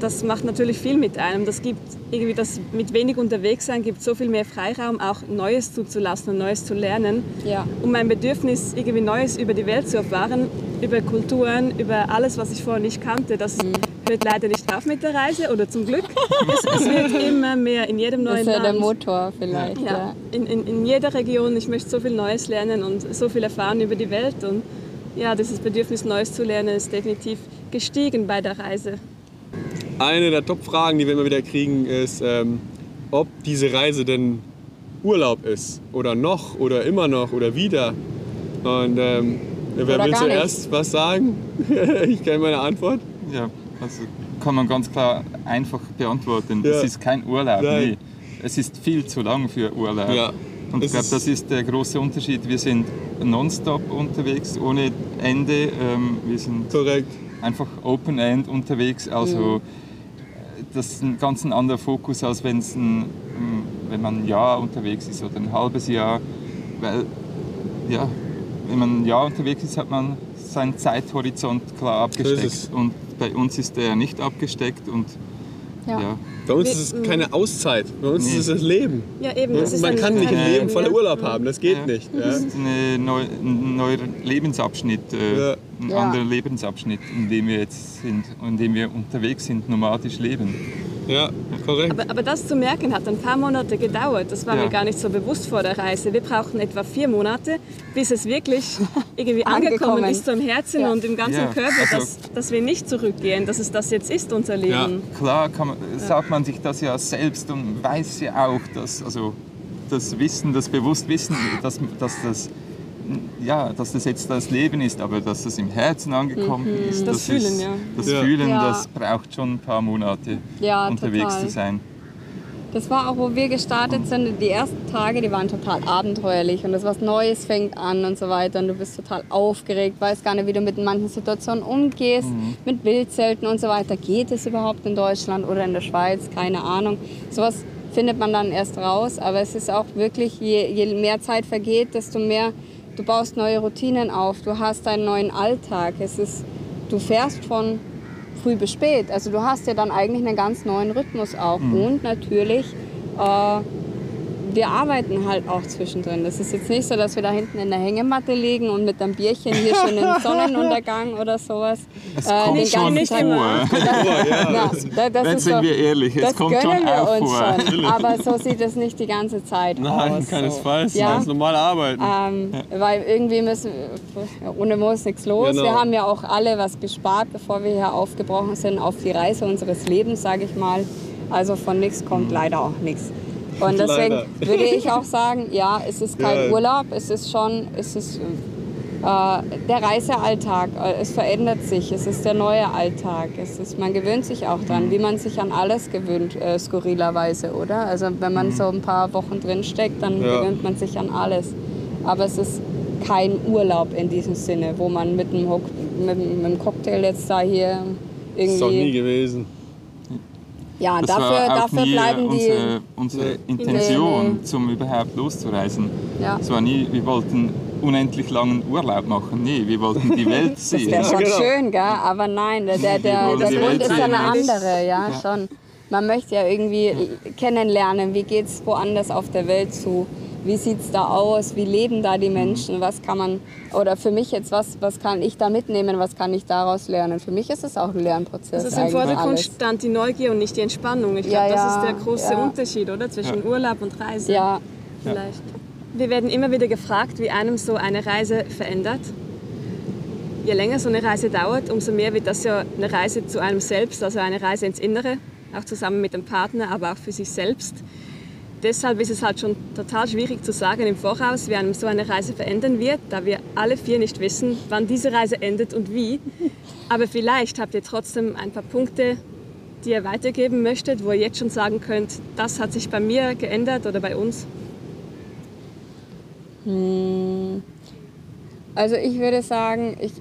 S3: das macht natürlich viel mit einem. Das gibt irgendwie das mit wenig unterwegs sein, gibt so viel mehr Freiraum, auch Neues zuzulassen und Neues zu lernen.
S1: Ja.
S3: Und mein Bedürfnis, irgendwie Neues über die Welt zu erfahren, über Kulturen, über alles, was ich vorher nicht kannte, das
S1: Mhm.
S3: hört leider nicht auf mit der Reise oder zum Glück. es, es wird immer mehr in jedem
S1: Das
S3: neuen
S1: ist ja der
S3: Land.
S1: Motor vielleicht. Ja.
S3: Ja, in, in, in jeder Region. Ich möchte so viel Neues lernen und so viel erfahren über die Welt. Und ja, dieses Bedürfnis, Neues zu lernen, ist definitiv gestiegen bei der Reise.
S4: Eine der Top-Fragen, die wir immer wieder kriegen, ist, ähm, ob diese Reise denn Urlaub ist. Oder noch, oder immer noch, oder wieder. Und ähm, wer will zuerst was sagen? ich kenne meine Antwort.
S5: Ja, also kann man ganz klar einfach beantworten.
S4: Ja.
S5: Es ist kein Urlaub.
S4: Nein.
S5: Nee. Es ist viel zu lang für Urlaub.
S4: Ja.
S5: Und ich glaube, das ist der große Unterschied. Wir sind nonstop unterwegs, ohne Ende. Ähm, wir sind
S4: Korrekt.
S5: Einfach Open-End unterwegs. Also äh, das ist ein ganz ein anderer Fokus, als wenn's ein, ähm, wenn man ein Jahr unterwegs ist oder ein halbes Jahr. Weil ja, wenn man ein Jahr unterwegs ist, hat man seinen Zeithorizont klar
S4: So
S5: abgesteckt.
S4: es.
S5: Und bei uns ist der nicht abgesteckt und
S1: Ja.
S5: ja.
S4: Bei uns ist es keine Auszeit. Bei uns
S5: Nee.
S4: ist es das Leben.
S3: Ja, eben. Das ist
S4: Man kann nicht
S3: ein
S4: Leben voller
S3: ja.
S4: Urlaub haben. Das geht
S5: Ja.
S4: nicht.
S5: Das
S4: Ja.
S5: ist eine neu, ein neuer Lebensabschnitt, äh,
S4: Ja.
S5: ein
S1: Ja.
S5: anderer Lebensabschnitt, in dem wir jetzt sind, in dem wir unterwegs sind, nomadisch leben.
S4: Ja, korrekt.
S3: Aber, aber das zu merken hat ein paar Monate gedauert. Das war
S5: Ja.
S3: mir gar nicht so bewusst vor der Reise. Wir brauchten etwa vier Monate, bis es wirklich irgendwie angekommen
S1: Angekommen.
S3: ist, so im Herzen
S1: Ja.
S3: und im ganzen
S5: Ja,
S3: Körper,
S5: also-
S3: dass, dass wir nicht zurückgehen, dass es das jetzt ist, unser Leben.
S4: Ja.
S5: Klar kann man, sagt man sich das ja selbst und weiß ja auch, dass also das Wissen, das Bewusstwissen, dass, dass, das, ja, dass das jetzt das Leben ist, aber dass das im Herzen angekommen ist,
S3: Das Fühlen,
S5: ist,
S3: ja.
S5: das
S4: Ja.
S5: Fühlen,
S1: Ja.
S5: das braucht schon ein paar Monate
S1: Ja,
S5: unterwegs
S1: total.
S5: zu sein.
S1: Das war auch, wo wir gestartet sind. Die ersten Tage, die waren total abenteuerlich und das was Neues fängt an und so weiter. Und du bist total aufgeregt, weißt gar nicht, wie du mit manchen Situationen umgehst, mit Wildzelten und so weiter. Geht es überhaupt in Deutschland oder in der Schweiz? Keine Ahnung. Sowas findet man dann erst raus. Aber es ist auch wirklich, je, je mehr Zeit vergeht, desto mehr, du baust neue Routinen auf. Du hast einen neuen Alltag. Es ist, du fährst von früh bis spät. Also du hast ja dann eigentlich einen ganz neuen Rhythmus auch. Und natürlich, äh, wir arbeiten halt auch zwischendrin. Das ist jetzt nicht so, dass wir da hinten in der Hängematte liegen und mit einem Bierchen hier schon den Sonnenuntergang oder sowas.
S5: Es
S1: äh,
S5: kommt
S1: den
S5: schon
S3: nicht immer.
S1: Ja, das
S5: Jetzt sind
S1: so,
S5: wir ehrlich, es
S1: das
S5: kommt
S1: gönnen
S5: schon
S1: wir
S5: auch
S1: uns
S5: vor.
S1: schon. Aber so sieht es nicht die ganze Zeit
S4: Nein,
S1: aus.
S4: keinesfalls.
S1: So. Ja,
S4: Das ist normale Arbeiten.
S1: ähm, Weil irgendwie müssen, ohne Moos nichts los.
S4: Genau.
S1: Wir haben ja auch alle was gespart, bevor wir hier aufgebrochen sind auf die Reise unseres Lebens, sage ich mal. Also von nichts kommt leider auch nichts. Und deswegen
S4: Leider.
S1: würde ich auch sagen, ja, es ist kein
S4: Ja.
S1: Urlaub, es ist schon, es ist äh, der Reisealltag, äh, es verändert sich, es ist der neue Alltag. Es ist, man gewöhnt sich auch dran, wie man sich an alles gewöhnt, äh, skurrilerweise, oder? Also wenn man so ein paar Wochen drin steckt, dann
S4: Ja.
S1: gewöhnt man sich an alles. Aber es ist kein Urlaub in diesem Sinne, wo man mit einem, Cocktail jetzt da hier
S4: ist doch nie
S1: irgendwie...
S4: gewesen.
S1: Ja,
S5: Das
S1: dafür,
S5: war auch
S1: dafür
S5: nie
S1: bleiben die...
S5: unsere, unsere. Intention,
S1: Nee, nee.
S5: zum überhaupt loszureisen.
S1: Ja.
S5: Es war nie, wir wollten unendlich langen Urlaub machen. Nee, wir wollten die Welt
S1: Das
S5: sehen.
S1: wäre schon
S4: genau.
S1: schön, gell? aber nein, der, der, der, der Grund
S5: Welt
S1: ist ja eine andere, ja,
S5: Ja.
S1: schon. Man möchte ja irgendwie kennenlernen, wie geht es woanders auf der Welt zu, wie sieht es da aus, wie leben da die Menschen, was kann man, oder für mich jetzt, was, was kann ich da mitnehmen, was kann ich daraus lernen. Für mich ist es auch ein Lernprozess.
S3: Also im Vordergrund
S1: alles.
S3: stand die Neugier und nicht die Entspannung. Ich
S1: Ja,
S3: glaube, das
S1: ja,
S3: ist der große
S1: ja.
S3: Unterschied, oder? Zwischen Urlaub und Reise.
S1: Ja,
S3: Vielleicht. Wir werden immer wieder gefragt, wie einem so eine Reise verändert. Je länger so eine Reise dauert, umso mehr wird das ja eine Reise zu einem selbst, also eine Reise ins Innere, auch zusammen mit dem Partner, aber auch für sich selbst. Deshalb ist es halt schon total schwierig zu sagen im Voraus, wie einem so eine Reise verändern wird, da wir alle vier nicht wissen, wann diese Reise endet und wie. Aber vielleicht habt ihr trotzdem ein paar Punkte, die ihr weitergeben möchtet, wo ihr jetzt schon sagen könnt, das hat sich bei mir geändert oder bei uns.
S1: Also ich würde sagen, ich,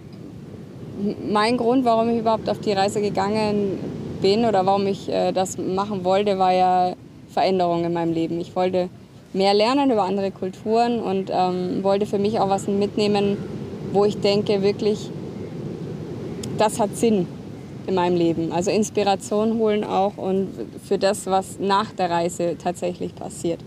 S1: mein Grund, warum ich überhaupt auf die Reise gegangen bin oder warum ich äh, das machen wollte, war ja Veränderung in meinem Leben. Ich wollte mehr lernen über andere Kulturen und ähm, wollte für mich auch was mitnehmen, wo ich denke, wirklich, das hat Sinn in meinem Leben. Also Inspiration holen auch und für das, was nach der Reise tatsächlich passiert.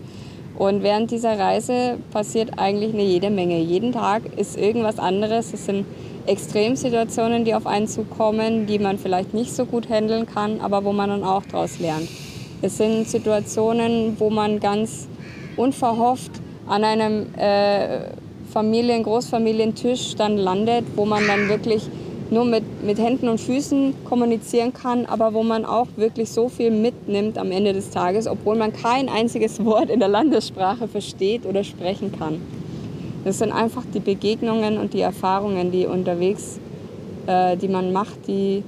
S1: Und während dieser Reise passiert eigentlich eine jede Menge. Jeden Tag ist irgendwas anderes. Es sind Extremsituationen, die auf einen zukommen, die man vielleicht nicht so gut handeln kann, aber wo man dann auch daraus lernt. Es sind Situationen, wo man ganz unverhofft an einem äh, Familien-, Großfamilientisch dann landet, wo man dann wirklich nur mit, mit Händen und Füßen kommunizieren kann, aber wo man auch wirklich so viel mitnimmt am Ende des Tages, obwohl man kein einziges Wort in der Landessprache versteht oder sprechen kann. Das sind einfach die Begegnungen und die Erfahrungen, die unterwegs, äh, die man macht, die,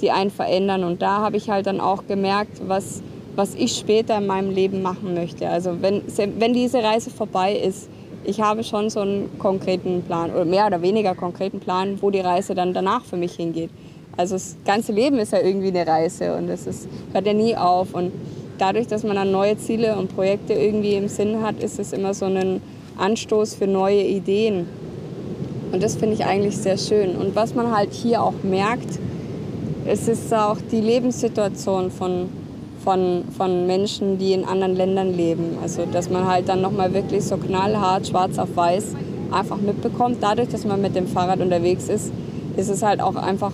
S1: die einen verändern. Und da habe ich halt dann auch gemerkt, was, was ich später in meinem Leben machen möchte. Also wenn, wenn diese Reise vorbei ist, ich habe schon so einen konkreten Plan oder mehr oder weniger konkreten Plan, wo die Reise dann danach für mich hingeht. Also das ganze Leben ist ja irgendwie eine Reise und es ist, hört ja nie auf. Und dadurch, dass man dann neue Ziele und Projekte irgendwie im Sinn hat, ist es immer so ein Anstoß für neue Ideen. Und das finde ich eigentlich sehr schön. Und was man halt hier auch merkt, es ist auch die Lebenssituation von, von, von Menschen, die in anderen Ländern leben. Also dass man halt dann nochmal wirklich so knallhart, schwarz auf weiß einfach mitbekommt. Dadurch, dass man mit dem Fahrrad unterwegs ist, ist es halt auch einfach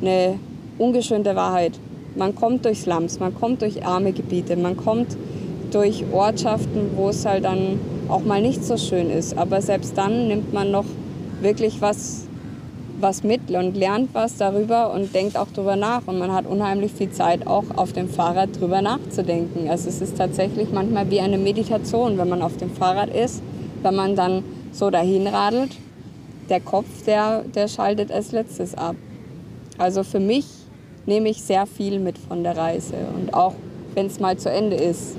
S1: eine ungeschönte Wahrheit. Man kommt durch Slums, man kommt durch arme Gebiete, man kommt durch Ortschaften, wo es halt dann auch mal nicht so schön ist. Aber selbst dann nimmt man noch wirklich was, was mit und lernt was darüber und denkt auch darüber nach. Und man hat unheimlich viel Zeit auch auf dem Fahrrad drüber nachzudenken. Also es ist tatsächlich manchmal wie eine Meditation, wenn man auf dem Fahrrad ist, wenn man dann so dahin radelt. Der Kopf, der, der schaltet als letztes ab. Also für mich nehme ich sehr viel mit von der Reise. Und auch wenn es mal zu Ende ist,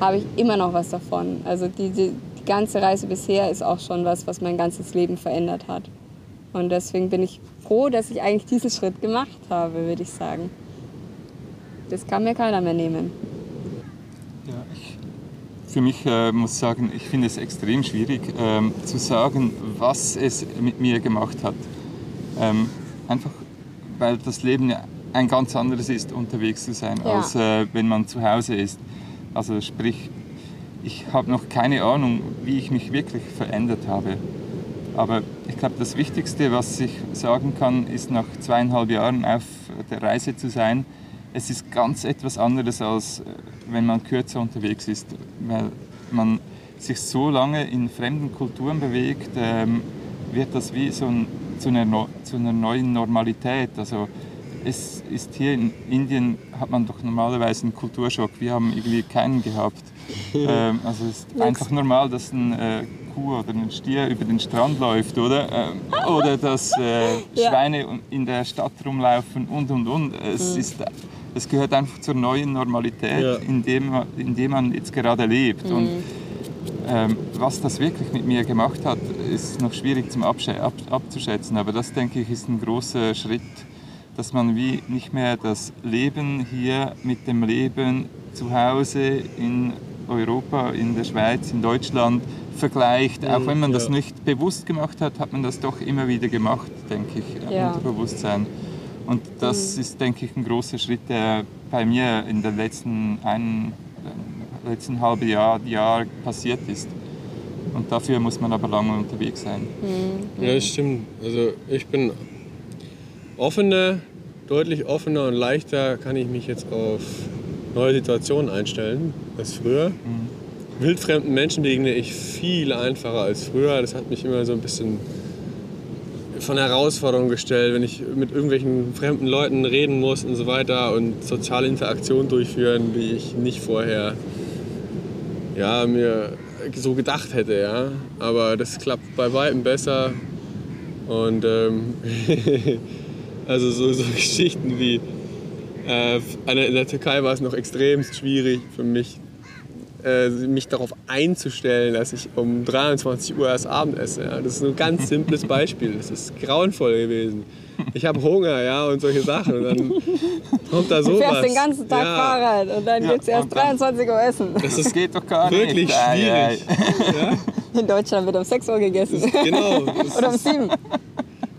S1: habe ich immer noch was davon. Also die, die, die ganze Reise bisher ist auch schon was, was mein ganzes Leben verändert hat. Und deswegen bin ich froh, dass ich eigentlich diesen Schritt gemacht habe, würde ich sagen. Das kann mir keiner mehr nehmen.
S5: Ja, ich, für mich äh, muss ich sagen, ich finde es extrem schwierig ähm, zu sagen, was es mit mir gemacht hat. Ähm, einfach weil das Leben ja ein ganz anderes ist, unterwegs zu sein,
S1: Ja.
S5: als äh, wenn man zu Hause ist. Also sprich, ich habe noch keine Ahnung, wie ich mich wirklich verändert habe. Aber ich glaube, das Wichtigste, was ich sagen kann, ist nach zweieinhalb Jahren auf der Reise zu sein. Es ist ganz etwas anderes, als äh, wenn man kürzer unterwegs ist, weil man sich so lange in fremden Kulturen bewegt, ähm, wird das wie so ein, zu, einer, no- zu einer neuen Normalität. Also es ist hier in Indien hat man doch normalerweise einen Kulturschock. Wir haben irgendwie keinen gehabt. ähm, also es ist einfach normal, dass ein äh, Kuh oder ein Stier über den Strand läuft, oder? Ähm, oder dass äh,
S1: Ja.
S5: Schweine in der Stadt rumlaufen und und und. Es, ist, es gehört einfach zur neuen Normalität,
S4: Ja.
S5: in, dem, man- in dem man jetzt gerade lebt. Und ähm, was das wirklich mit mir gemacht hat, ist noch schwierig zum Absche ab abzuschätzen. Aber das, denke ich, ist ein großer Schritt, dass man wie nicht mehr das Leben hier mit dem Leben zu Hause in Europa, in der Schweiz, in Deutschland vergleicht. Auch wenn man das nicht bewusst gemacht hat, hat man das doch immer wieder gemacht, denke ich,
S1: Ja.
S5: Unterbewusstsein. Und das ist, denke ich, ein großer Schritt, der bei mir in den letzten, ein, letzten halben Jahr, Jahr passiert ist. Und dafür muss man aber lange unterwegs sein.
S4: Ja, das stimmt. Also ich bin offener, deutlich offener und leichter kann ich mich jetzt auf neue Situationen einstellen als früher. Wildfremden Menschen begegne ich viel einfacher als früher. Das hat mich immer so ein bisschen von Herausforderungen gestellt, wenn ich mit irgendwelchen fremden Leuten reden muss und so weiter und soziale Interaktionen durchführen, die ich nicht vorher ja, mir so gedacht hätte. Ja. Aber das klappt bei weitem besser. Und ähm, also so, so Geschichten wie äh, in der Türkei war es noch extremst schwierig für mich, äh, mich darauf einzustellen, dass ich um 23 Uhr erst Abend esse. Ja. Das ist ein ganz simples Beispiel. Das ist grauenvoll gewesen. Ich habe Hunger, ja, und solche Sachen. Und dann kommt da
S1: Du
S4: sowas.
S1: fährst den ganzen Tag
S4: ja,
S1: Fahrrad und dann
S5: Ja,
S1: gibt's erst
S5: und dann-
S1: 23 Uhr Essen.
S5: Das, das geht doch gar
S4: Wirklich
S5: nicht. Ei.
S4: schwierig.
S1: In Deutschland wird um 6 Uhr gegessen.
S4: Genau. Das
S1: Oder um
S4: ist
S1: 7.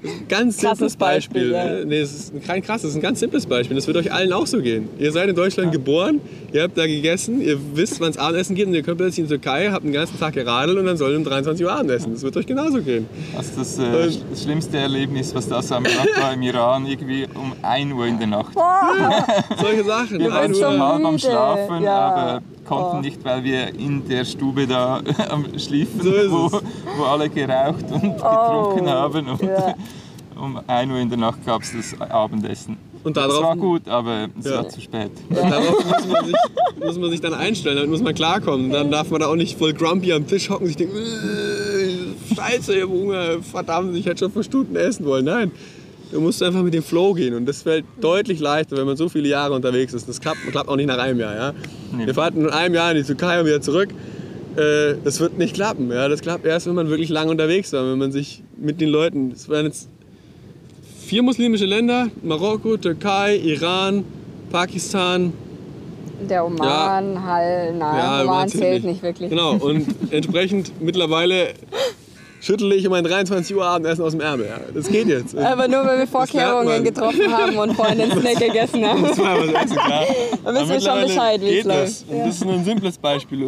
S4: ein ganz
S1: Krasses
S4: simples Beispiel.
S1: Beispiel, ja.
S4: ne? Nee, es ist kein krasses, es ist ein ganz simples Beispiel. Das wird euch allen auch so gehen. Ihr seid in Deutschland geboren, ihr habt da gegessen, ihr wisst, wann es Abendessen gibt und ihr kommt plötzlich in die Türkei, habt den ganzen Tag geradelt und dann soll um 23 Uhr Abendessen. Das wird euch genauso gehen.
S5: Also das, äh,
S4: Und-
S5: das schlimmste Erlebnis, was das am Tag war im Iran, irgendwie um 1 Uhr in der Nacht.
S4: Solche Sachen.
S5: Wir waren
S4: Ein
S1: so
S5: schon halb am
S1: müde,
S5: Schlafen,
S1: ja.
S5: aber konnten
S1: Oh.
S5: nicht, weil wir in der Stube da am Schliefen,
S4: So
S5: wo,
S4: es.
S5: wo alle geraucht und getrunken haben. Und
S1: Oh, ja.
S5: um 1 Uhr in der Nacht gab es das Abendessen.
S4: Und
S5: Das
S4: darauf,
S5: war gut, aber es
S4: Ja.
S5: war zu spät.
S4: darauf muss, man sich, muss man sich dann einstellen, damit muss man klarkommen. Dann darf man da auch nicht voll grumpy am Tisch hocken und sich denken, "Äh, Scheiße, ich hab Hunger, verdammt, ich hätte schon vor Stunden essen wollen. Nein, du musst einfach mit dem Flow gehen und das fällt deutlich leichter, wenn man so viele Jahre unterwegs ist. Das klappt, klappt auch nicht nach einem Jahr. Ja?
S5: Nee.
S4: Wir fahren in einem Jahr in die Türkei und wieder zurück. Äh, Das wird nicht klappen. Ja? Das klappt erst, wenn man wirklich lange unterwegs war, wenn man sich mit den Leuten, es waren jetzt vier muslimische Länder, Marokko, Türkei, Iran, Pakistan,
S1: Der Oman, Hall, nein,
S4: Ja,
S1: Oman
S4: Oman
S1: zählt nicht wirklich.
S4: Genau, und entsprechend mittlerweile schüttel ich um ein 23 Uhr Abendessen aus dem Ärmel. Ja. Das geht jetzt.
S1: Aber nur, weil wir Vorkehrungen getroffen haben und vorhin den Snack gegessen haben.
S4: Das war aber ganz klar.
S1: Dann wissen wir schon Bescheid, wie es läuft.
S4: das. Und das ist nur ein simples Beispiel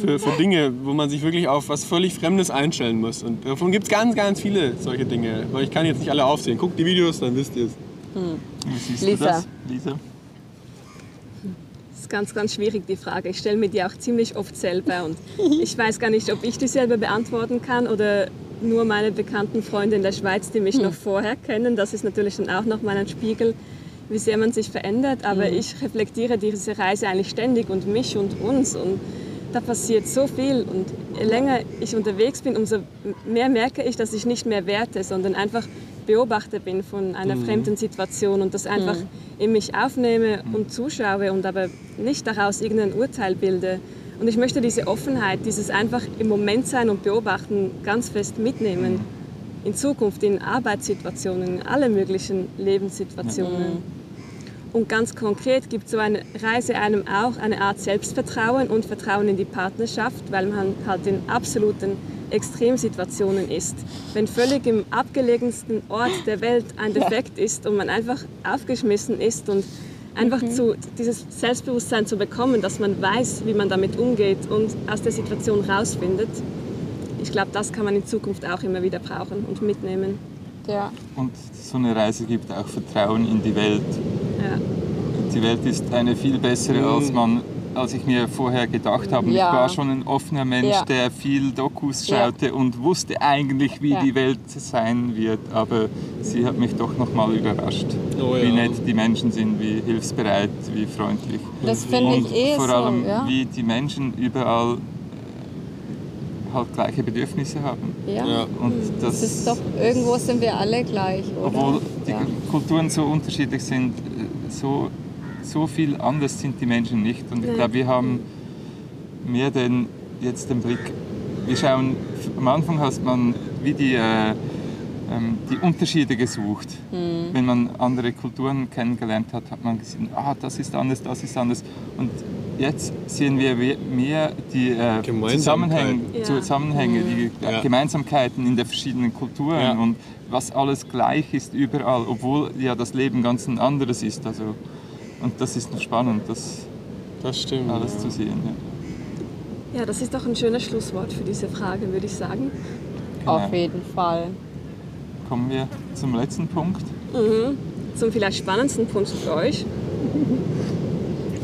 S4: für, für Dinge, wo man sich wirklich auf was völlig Fremdes einstellen muss. Und davon gibt es ganz, ganz viele solche Dinge. Aber ich kann jetzt nicht alle aufzählen. Guckt die Videos, dann wisst ihr es.
S5: Siehst
S1: Lisa.
S5: Lisa?
S3: Ist ganz, ganz schwierig, die Frage. Ich stelle mir die auch ziemlich oft selber und ich weiß gar nicht, ob ich die selber beantworten kann oder nur meine bekannten Freunde in der Schweiz, die mich noch vorher kennen. Das ist natürlich dann auch nochmal ein Spiegel, wie sehr man sich verändert. Aber ich reflektiere diese Reise eigentlich ständig und mich und uns und da passiert so viel und je länger ich unterwegs bin, umso mehr merke ich, dass ich nicht mehr werte, sondern einfach Beobachter bin von einer fremden Situation und das einfach in mich aufnehme und zuschaue und aber nicht daraus irgendein Urteil bilde. Und ich möchte diese Offenheit, dieses einfach im Moment sein und beobachten ganz fest mitnehmen. In Zukunft, in Arbeitssituationen, in alle möglichen Lebenssituationen. Und ganz konkret gibt so eine Reise einem auch eine Art Selbstvertrauen und Vertrauen in die Partnerschaft, weil man halt in absoluten Extremsituationen ist. Wenn völlig im abgelegensten Ort der Welt ein Defekt ist und man einfach aufgeschmissen ist und einfach zu, dieses Selbstbewusstsein zu bekommen, dass man weiß, wie man damit umgeht und aus der Situation rausfindet. Ich glaube, das kann man in Zukunft auch immer wieder brauchen und mitnehmen.
S1: Ja.
S5: Und so eine Reise gibt auch Vertrauen in die Welt.
S3: Ja.
S5: Die Welt ist eine viel bessere, als, man, als ich mir vorher gedacht habe.
S1: Ja.
S5: Ich war schon ein offener Mensch,
S1: Ja.
S5: der viel Dokus
S1: Ja.
S5: schaute und wusste eigentlich, wie
S1: Ja.
S5: die Welt sein wird. Aber sie hat mich doch noch mal überrascht,
S4: Oh
S5: wie
S4: ja.
S5: nett die Menschen sind, wie hilfsbereit, wie freundlich.
S1: Das finde ich eh
S5: vor
S1: so.
S5: allem,
S1: ja.
S5: wie die Menschen überall halt gleiche Bedürfnisse haben.
S1: Ja.
S4: Ja.
S5: Und das,
S1: Das ist doch, irgendwo sind wir alle gleich, oder?
S5: obwohl die
S1: ja.
S5: Kulturen so unterschiedlich sind, äh, so, so viel anders sind die Menschen nicht. Und ich
S3: Nein.
S5: glaube, wir haben mehr den, jetzt den Blick, wir schauen, am Anfang hat man wie die, äh, ähm, die Unterschiede gesucht.
S1: Hm.
S5: Wenn man andere Kulturen kennengelernt hat, hat man gesehen, ah, das ist anders, das ist anders. Und jetzt sehen wir we- mehr die äh. Zusammenhänge,
S3: Ja.
S5: Zusammenhänge die
S4: Ja.
S5: Gemeinsamkeiten in den verschiedenen Kulturen
S4: Ja.
S5: und was alles gleich ist überall, obwohl ja das Leben ganz ein anderes ist. Also, und das ist noch spannend, das
S4: Das stimmt.
S5: alles zu sehen. Ja.
S3: ja, das ist doch ein schönes Schlusswort für diese Frage, würde ich sagen.
S1: Auf jeden Fall.
S5: Kommen wir zum letzten Punkt.
S3: Zum vielleicht spannendsten Punkt für euch.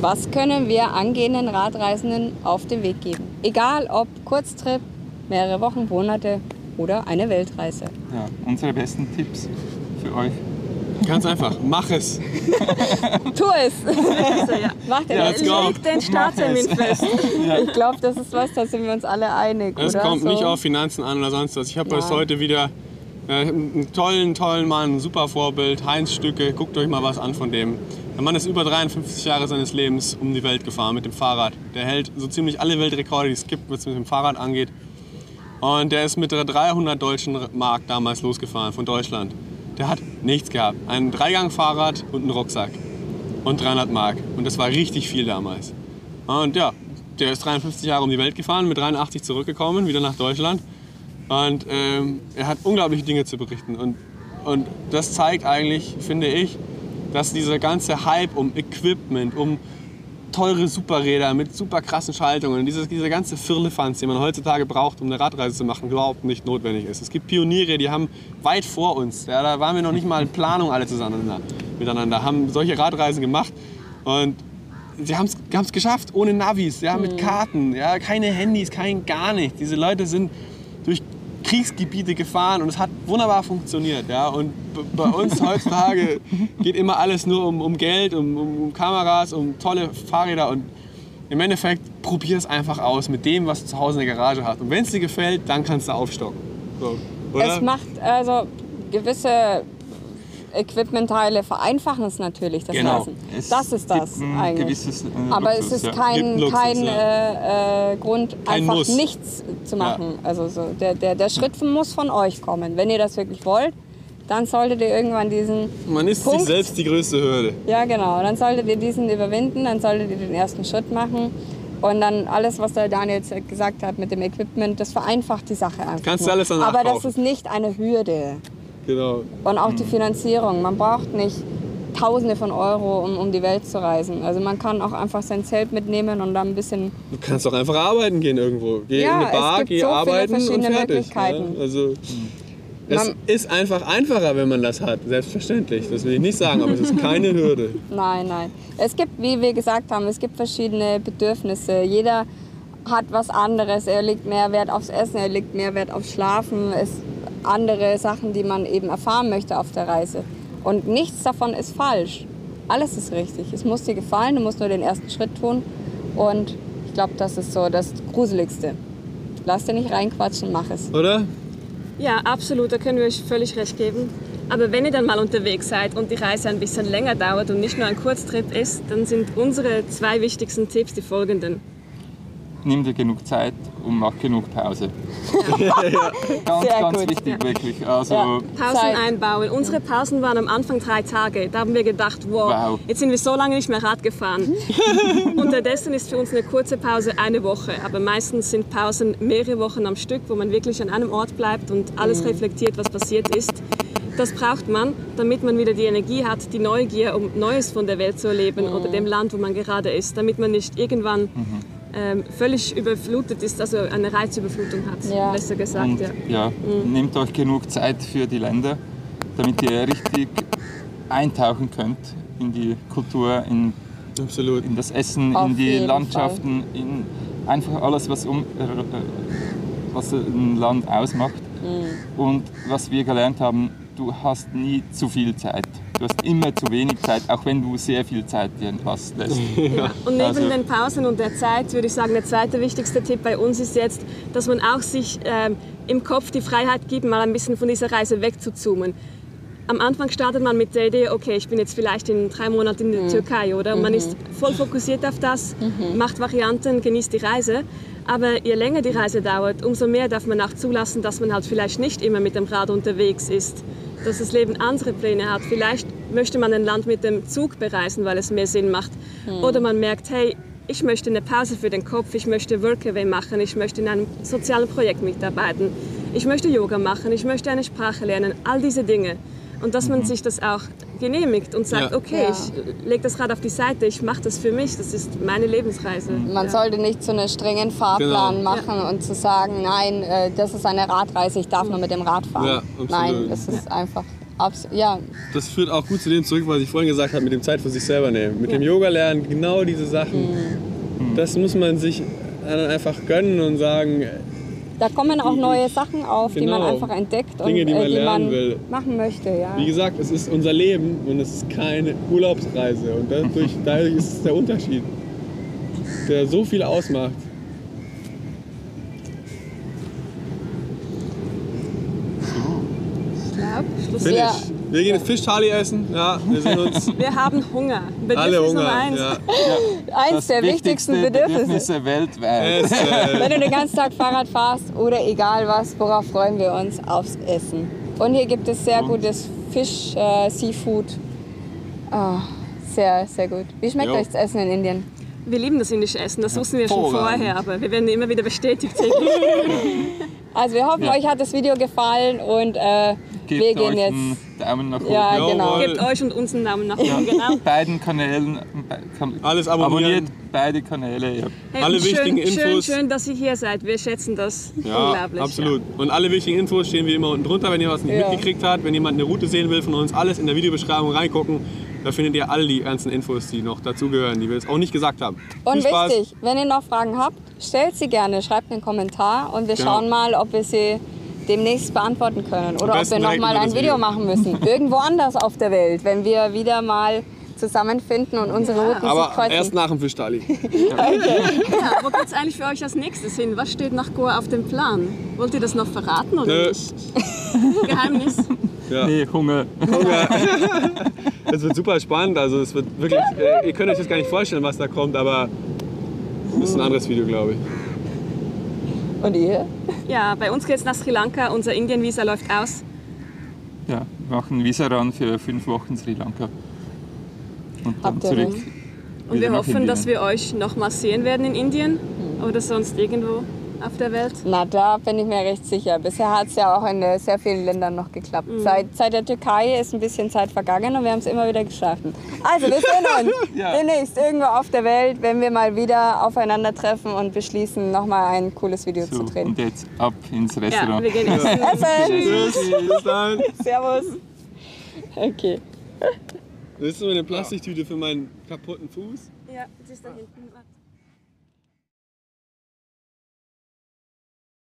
S1: Was können wir angehenden Radreisenden auf den Weg geben? Egal ob Kurztrip, mehrere Wochen, Monate oder eine Weltreise.
S5: Ja, unsere besten Tipps für euch.
S4: Ganz einfach, mach es.
S1: Tu es!
S3: Also, ja.
S1: Mach den
S4: Ja.
S3: Leg den Starttermin fest.
S1: Ich glaube, das ist was, da sind wir uns alle einig,
S4: Es
S1: oder?
S4: kommt
S1: So.
S4: nicht auf Finanzen an oder sonst was. Ich habe
S1: Ja.
S4: erst heute wieder äh, einen tollen, tollen Mann, ein super Vorbild, Heinz Stücke. Guckt euch mal was an von dem. Der Mann ist über 53 Jahre seines Lebens um die Welt gefahren mit dem Fahrrad. Der hält so ziemlich alle Weltrekorde, die es gibt, was mit dem Fahrrad angeht. Und der ist mit der 300 deutschen Mark damals losgefahren von Deutschland. Der hat nichts gehabt. Ein Dreigang-Fahrrad und einen Rucksack. Und 300 Mark. Und das war richtig viel damals. Und ja, der ist 53 Jahre um die Welt gefahren, mit 83 zurückgekommen, wieder nach Deutschland. Und ähm, er hat unglaubliche Dinge zu berichten. Und, und das zeigt eigentlich, finde ich, dass dieser ganze Hype um Equipment, um teure Superräder mit super krassen Schaltungen, dieses, dieser ganze Firlefanz, den man heutzutage braucht, um eine Radreise zu machen, überhaupt nicht notwendig ist. Es gibt Pioniere, die haben weit vor uns, ja, da waren wir noch nicht mal in Planung alle zusammen miteinander, haben solche Radreisen gemacht und sie haben es geschafft, ohne Navis, ja, mit Karten, ja, keine Handys, kein gar nichts. Diese Leute sind durch Kriegsgebiete gefahren und es hat wunderbar funktioniert. Ja. Und bei uns heutzutage geht immer alles nur um, um Geld, um, um, Kameras, um tolle Fahrräder und im Endeffekt probier es einfach aus mit dem, was du zu Hause in der Garage hast. Und wenn es dir gefällt, dann kannst du aufstocken. So?
S1: Es macht also gewisse Equipmentteile vereinfachen es natürlich, das
S4: Genau.
S1: Reisen.
S5: Es
S1: Das ist das eigentlich.
S5: Gewisses, äh,
S1: Aber
S5: Luxus,
S1: es ist
S5: ja.
S1: kein,
S4: Luxus,
S1: kein
S4: ja.
S1: äh, äh, Grund,
S4: Kein
S1: einfach
S4: Muss.
S1: nichts zu machen. Also so, der, der, der Schritt muss von euch kommen. Wenn ihr das wirklich wollt, dann solltet ihr irgendwann diesen
S4: Man ist
S1: Punkt.
S4: sich selbst die größte Hürde.
S1: Ja, genau. Dann solltet ihr diesen überwinden, dann solltet ihr den ersten Schritt machen. Und dann alles, was der Daniel gesagt hat mit dem Equipment, das vereinfacht die Sache einfach.
S4: Kannst du alles danach
S1: Aber das
S4: kaufen.
S1: ist nicht eine Hürde.
S4: Genau.
S1: Und auch die Finanzierung. Man braucht nicht Tausende von Euro, um um die Welt zu reisen. Also man kann auch einfach sein Zelt mitnehmen und dann ein bisschen.
S4: Du kannst doch einfach arbeiten gehen irgendwo. Geh
S1: Ja,
S4: in eine Bar,
S1: es gibt
S4: geh
S1: so viele
S4: arbeiten und
S1: verschiedene
S4: fertig.
S1: Möglichkeiten.
S4: Ja? Also, es
S1: Man-
S4: ist einfach einfacher, wenn man das hat. Selbstverständlich. Das will ich nicht sagen, aber es ist keine Hürde.
S1: Nein, nein. Es gibt, wie wir gesagt haben, es gibt verschiedene Bedürfnisse. Jeder hat was anderes. Er legt mehr Wert aufs Essen, er legt mehr Wert aufs Schlafen. Es andere Sachen, die man eben erfahren möchte auf der Reise. Und nichts davon ist falsch. Alles ist richtig. Es muss dir gefallen, du musst nur den ersten Schritt tun. Und ich glaube, das ist so das Gruseligste. Lass dir nicht reinquatschen, mach es.
S4: Oder?
S3: Ja, absolut, da können wir euch völlig recht geben. Aber wenn ihr dann mal unterwegs seid und die Reise ein bisschen länger dauert und nicht nur ein Kurztrip ist, dann sind unsere zwei wichtigsten Tipps die folgenden.
S5: Nimm dir genug Zeit und mach genug Pause. ganz,
S1: Sehr
S5: ganz
S1: gut.
S5: wichtig, wirklich. Also,
S1: Ja.
S3: Pausen
S1: Zeit.
S3: einbauen. Unsere Pausen waren am Anfang drei Tage. Da haben wir gedacht, wow,
S5: Wow.
S3: jetzt sind wir so lange nicht mehr Rad gefahren. Unterdessen ist für uns eine kurze Pause eine Woche. Aber meistens sind Pausen mehrere Wochen am Stück, wo man wirklich an einem Ort bleibt und alles reflektiert, was passiert ist. Das braucht man, damit man wieder die Energie hat, die Neugier, um Neues von der Welt zu erleben oder dem Land, wo man gerade ist. Damit man nicht irgendwann ähm, völlig überflutet ist, also eine Reizüberflutung hat,
S1: Ja.
S3: besser gesagt.
S5: und
S3: ja.
S5: ja, nehmt euch genug Zeit für die Länder, damit ihr richtig eintauchen könnt in die Kultur, in,
S4: Absolut.
S5: in das Essen,
S1: Auf
S5: in die Landschaften, in einfach alles, was, um, äh, äh, was ein Land ausmacht.
S1: Mhm.
S5: Und was wir gelernt haben, du hast nie zu viel Zeit. Du hast immer zu wenig Zeit, auch wenn du sehr viel Zeit dir entlassen lässt.
S3: Ja. Und neben
S5: Also-
S3: den Pausen und der Zeit würde ich sagen, der zweite wichtigste Tipp bei uns ist jetzt, dass man auch sich ähm, im Kopf die Freiheit gibt, mal ein bisschen von dieser Reise wegzuzoomen. Am Anfang startet man mit der Idee, okay, ich bin jetzt vielleicht in drei Monaten in der Türkei, oder? Und man ist voll fokussiert auf das, macht Varianten, genießt die Reise. Aber je länger die Reise dauert, umso mehr darf man auch zulassen, dass man halt vielleicht nicht immer mit dem Rad unterwegs ist. Dass das Leben andere Pläne hat. Vielleicht möchte man ein Land mit dem Zug bereisen, weil es mehr Sinn macht. Oder man merkt, hey, ich möchte eine Pause für den Kopf, ich möchte Workaway machen, ich möchte in einem sozialen Projekt mitarbeiten, ich möchte Yoga machen, ich möchte eine Sprache lernen, all diese Dinge. Und dass man sich das auch genehmigt und sagt,
S4: Ja.
S3: okay,
S1: Ja.
S3: ich lege das Rad auf die Seite, ich mache das für mich, das ist meine Lebensreise.
S1: Man
S3: Ja.
S1: sollte nicht so einen strengen Fahrplan
S4: Genau.
S1: machen und zu sagen, nein, äh, das ist eine Radreise, ich darf nur mit dem Rad fahren.
S4: Ja, absolut.
S1: nein, das ist einfach abs ja,
S4: Das führt auch gut zu dem zurück, was ich vorhin gesagt habe, mit dem Zeit für sich selber nehmen. Mit dem Yoga lernen, genau diese Sachen.
S1: Mhm.
S4: Das muss man sich dann einfach gönnen und sagen,
S1: da kommen auch neue Sachen auf, die man
S4: Genau.
S1: einfach entdeckt
S4: Dinge,
S1: und
S4: die man
S1: äh, die man
S4: will.
S1: machen möchte. Ja.
S4: wie gesagt, es ist unser Leben und es ist keine Urlaubsreise. Und dadurch, dadurch ist es der Unterschied, der so viel ausmacht.
S3: Schluss.
S4: Finish.
S1: Ja.
S4: Wir gehen jetzt Fisch-Thali essen. Ja, wir sind uns
S3: Wir haben Hunger. Bedürfnis
S4: alle
S3: Nummer
S4: Hunger.
S3: eins.
S4: Ja.
S1: Eins
S5: Das
S1: der
S5: wichtigste
S1: wichtigsten Bedürfnisse.
S5: Bedürfnisse weltweit.
S4: Es, äh,
S1: Wenn du den ganzen Tag Fahrrad fährst oder egal was, worauf freuen wir uns? Aufs Essen. Und hier gibt es sehr gutes Fisch, äh, Seafood. Ah, sehr, sehr gut. Wie schmeckt
S4: Jo.
S1: euch das Essen in Indien?
S3: Wir lieben das indische Essen, das wussten wir schon vorher, aber wir werden immer wieder bestätigt. täglich.
S1: Also wir hoffen,
S5: Ja.
S1: euch hat das Video gefallen und äh,
S5: Gebt
S1: wir gehen
S5: euch
S1: jetzt.
S5: einen Daumen nach oben.
S1: Ja,
S4: Jawohl.
S1: genau.
S3: Gebt euch und uns einen Daumen nach oben. Genau.
S5: Beiden Kanälen. be- kan-
S4: Alles abonnieren.
S5: Abonniert beide Kanäle. Ja.
S3: Hey,
S4: Alle
S3: schön,
S4: wichtigen Infos.
S3: Schön, schön, dass ihr hier seid. Wir schätzen das
S4: Ja,
S3: unglaublich.
S4: absolut. Und alle wichtigen Infos stehen wie immer unten drunter, wenn ihr was nicht
S1: Ja.
S4: mitgekriegt habt. Wenn jemand eine Route sehen will von uns, alles in der Videobeschreibung reingucken. Da findet ihr alle die ganzen Infos, die noch dazugehören, die wir jetzt auch nicht gesagt haben.
S1: Und
S4: Viel Spaß.
S1: wichtig, wenn ihr noch Fragen habt, stellt sie gerne, schreibt einen Kommentar und wir
S4: Genau.
S1: schauen mal, ob wir sie demnächst beantworten können oder ob wir noch
S4: direkt
S1: mal
S4: unter
S1: ein Video
S4: Video.
S1: machen müssen. Irgendwo anders auf der Welt, wenn wir wieder mal zusammenfinden und unsere Routen sich
S4: Aber
S1: kreuzen.
S4: erst nach dem Fisch-Thali.
S3: Ja, wo geht es eigentlich für euch als nächstes hin? Was steht nach Goa auf dem Plan? Wollt ihr das noch verraten oder
S4: Nö.
S3: nicht? Geheimnis?
S4: Ja.
S5: Nee, Hunger.
S4: Es wird super spannend. Also es wird wirklich. Äh, ihr könnt euch das gar nicht vorstellen, was da kommt, aber das ist ein anderes Video, glaube ich.
S1: Und ihr?
S3: Ja, bei uns geht es nach Sri Lanka. Unser Indien-Visa läuft aus.
S5: Ja, wir machen Visa ran für fünf Wochen Sri Lanka. Und dann
S1: Habt ihr
S5: zurück.
S3: Und wir hoffen,
S5: Indien.
S3: dass wir euch nochmal sehen werden in Indien oder sonst irgendwo auf der Welt.
S1: Na, da bin ich mir recht sicher. Bisher hat es ja auch in äh, sehr vielen Ländern noch geklappt. Seit, seit der Türkei ist ein bisschen Zeit vergangen und wir haben es immer wieder geschafft. Also, wir sehen uns
S5: Ja.
S1: demnächst irgendwo auf der Welt, wenn wir mal wieder aufeinandertreffen und beschließen, nochmal ein cooles Video
S5: So,
S1: zu drehen.
S5: und jetzt ab ins
S3: Ja,
S5: Restaurant.
S3: wir gehen essen.
S1: Essen!
S4: Tschüss. Dann.
S1: Servus! Okay.
S4: Willst du eine Plastiktüte für meinen kaputten Fuß?
S3: Ja, das ist da hinten.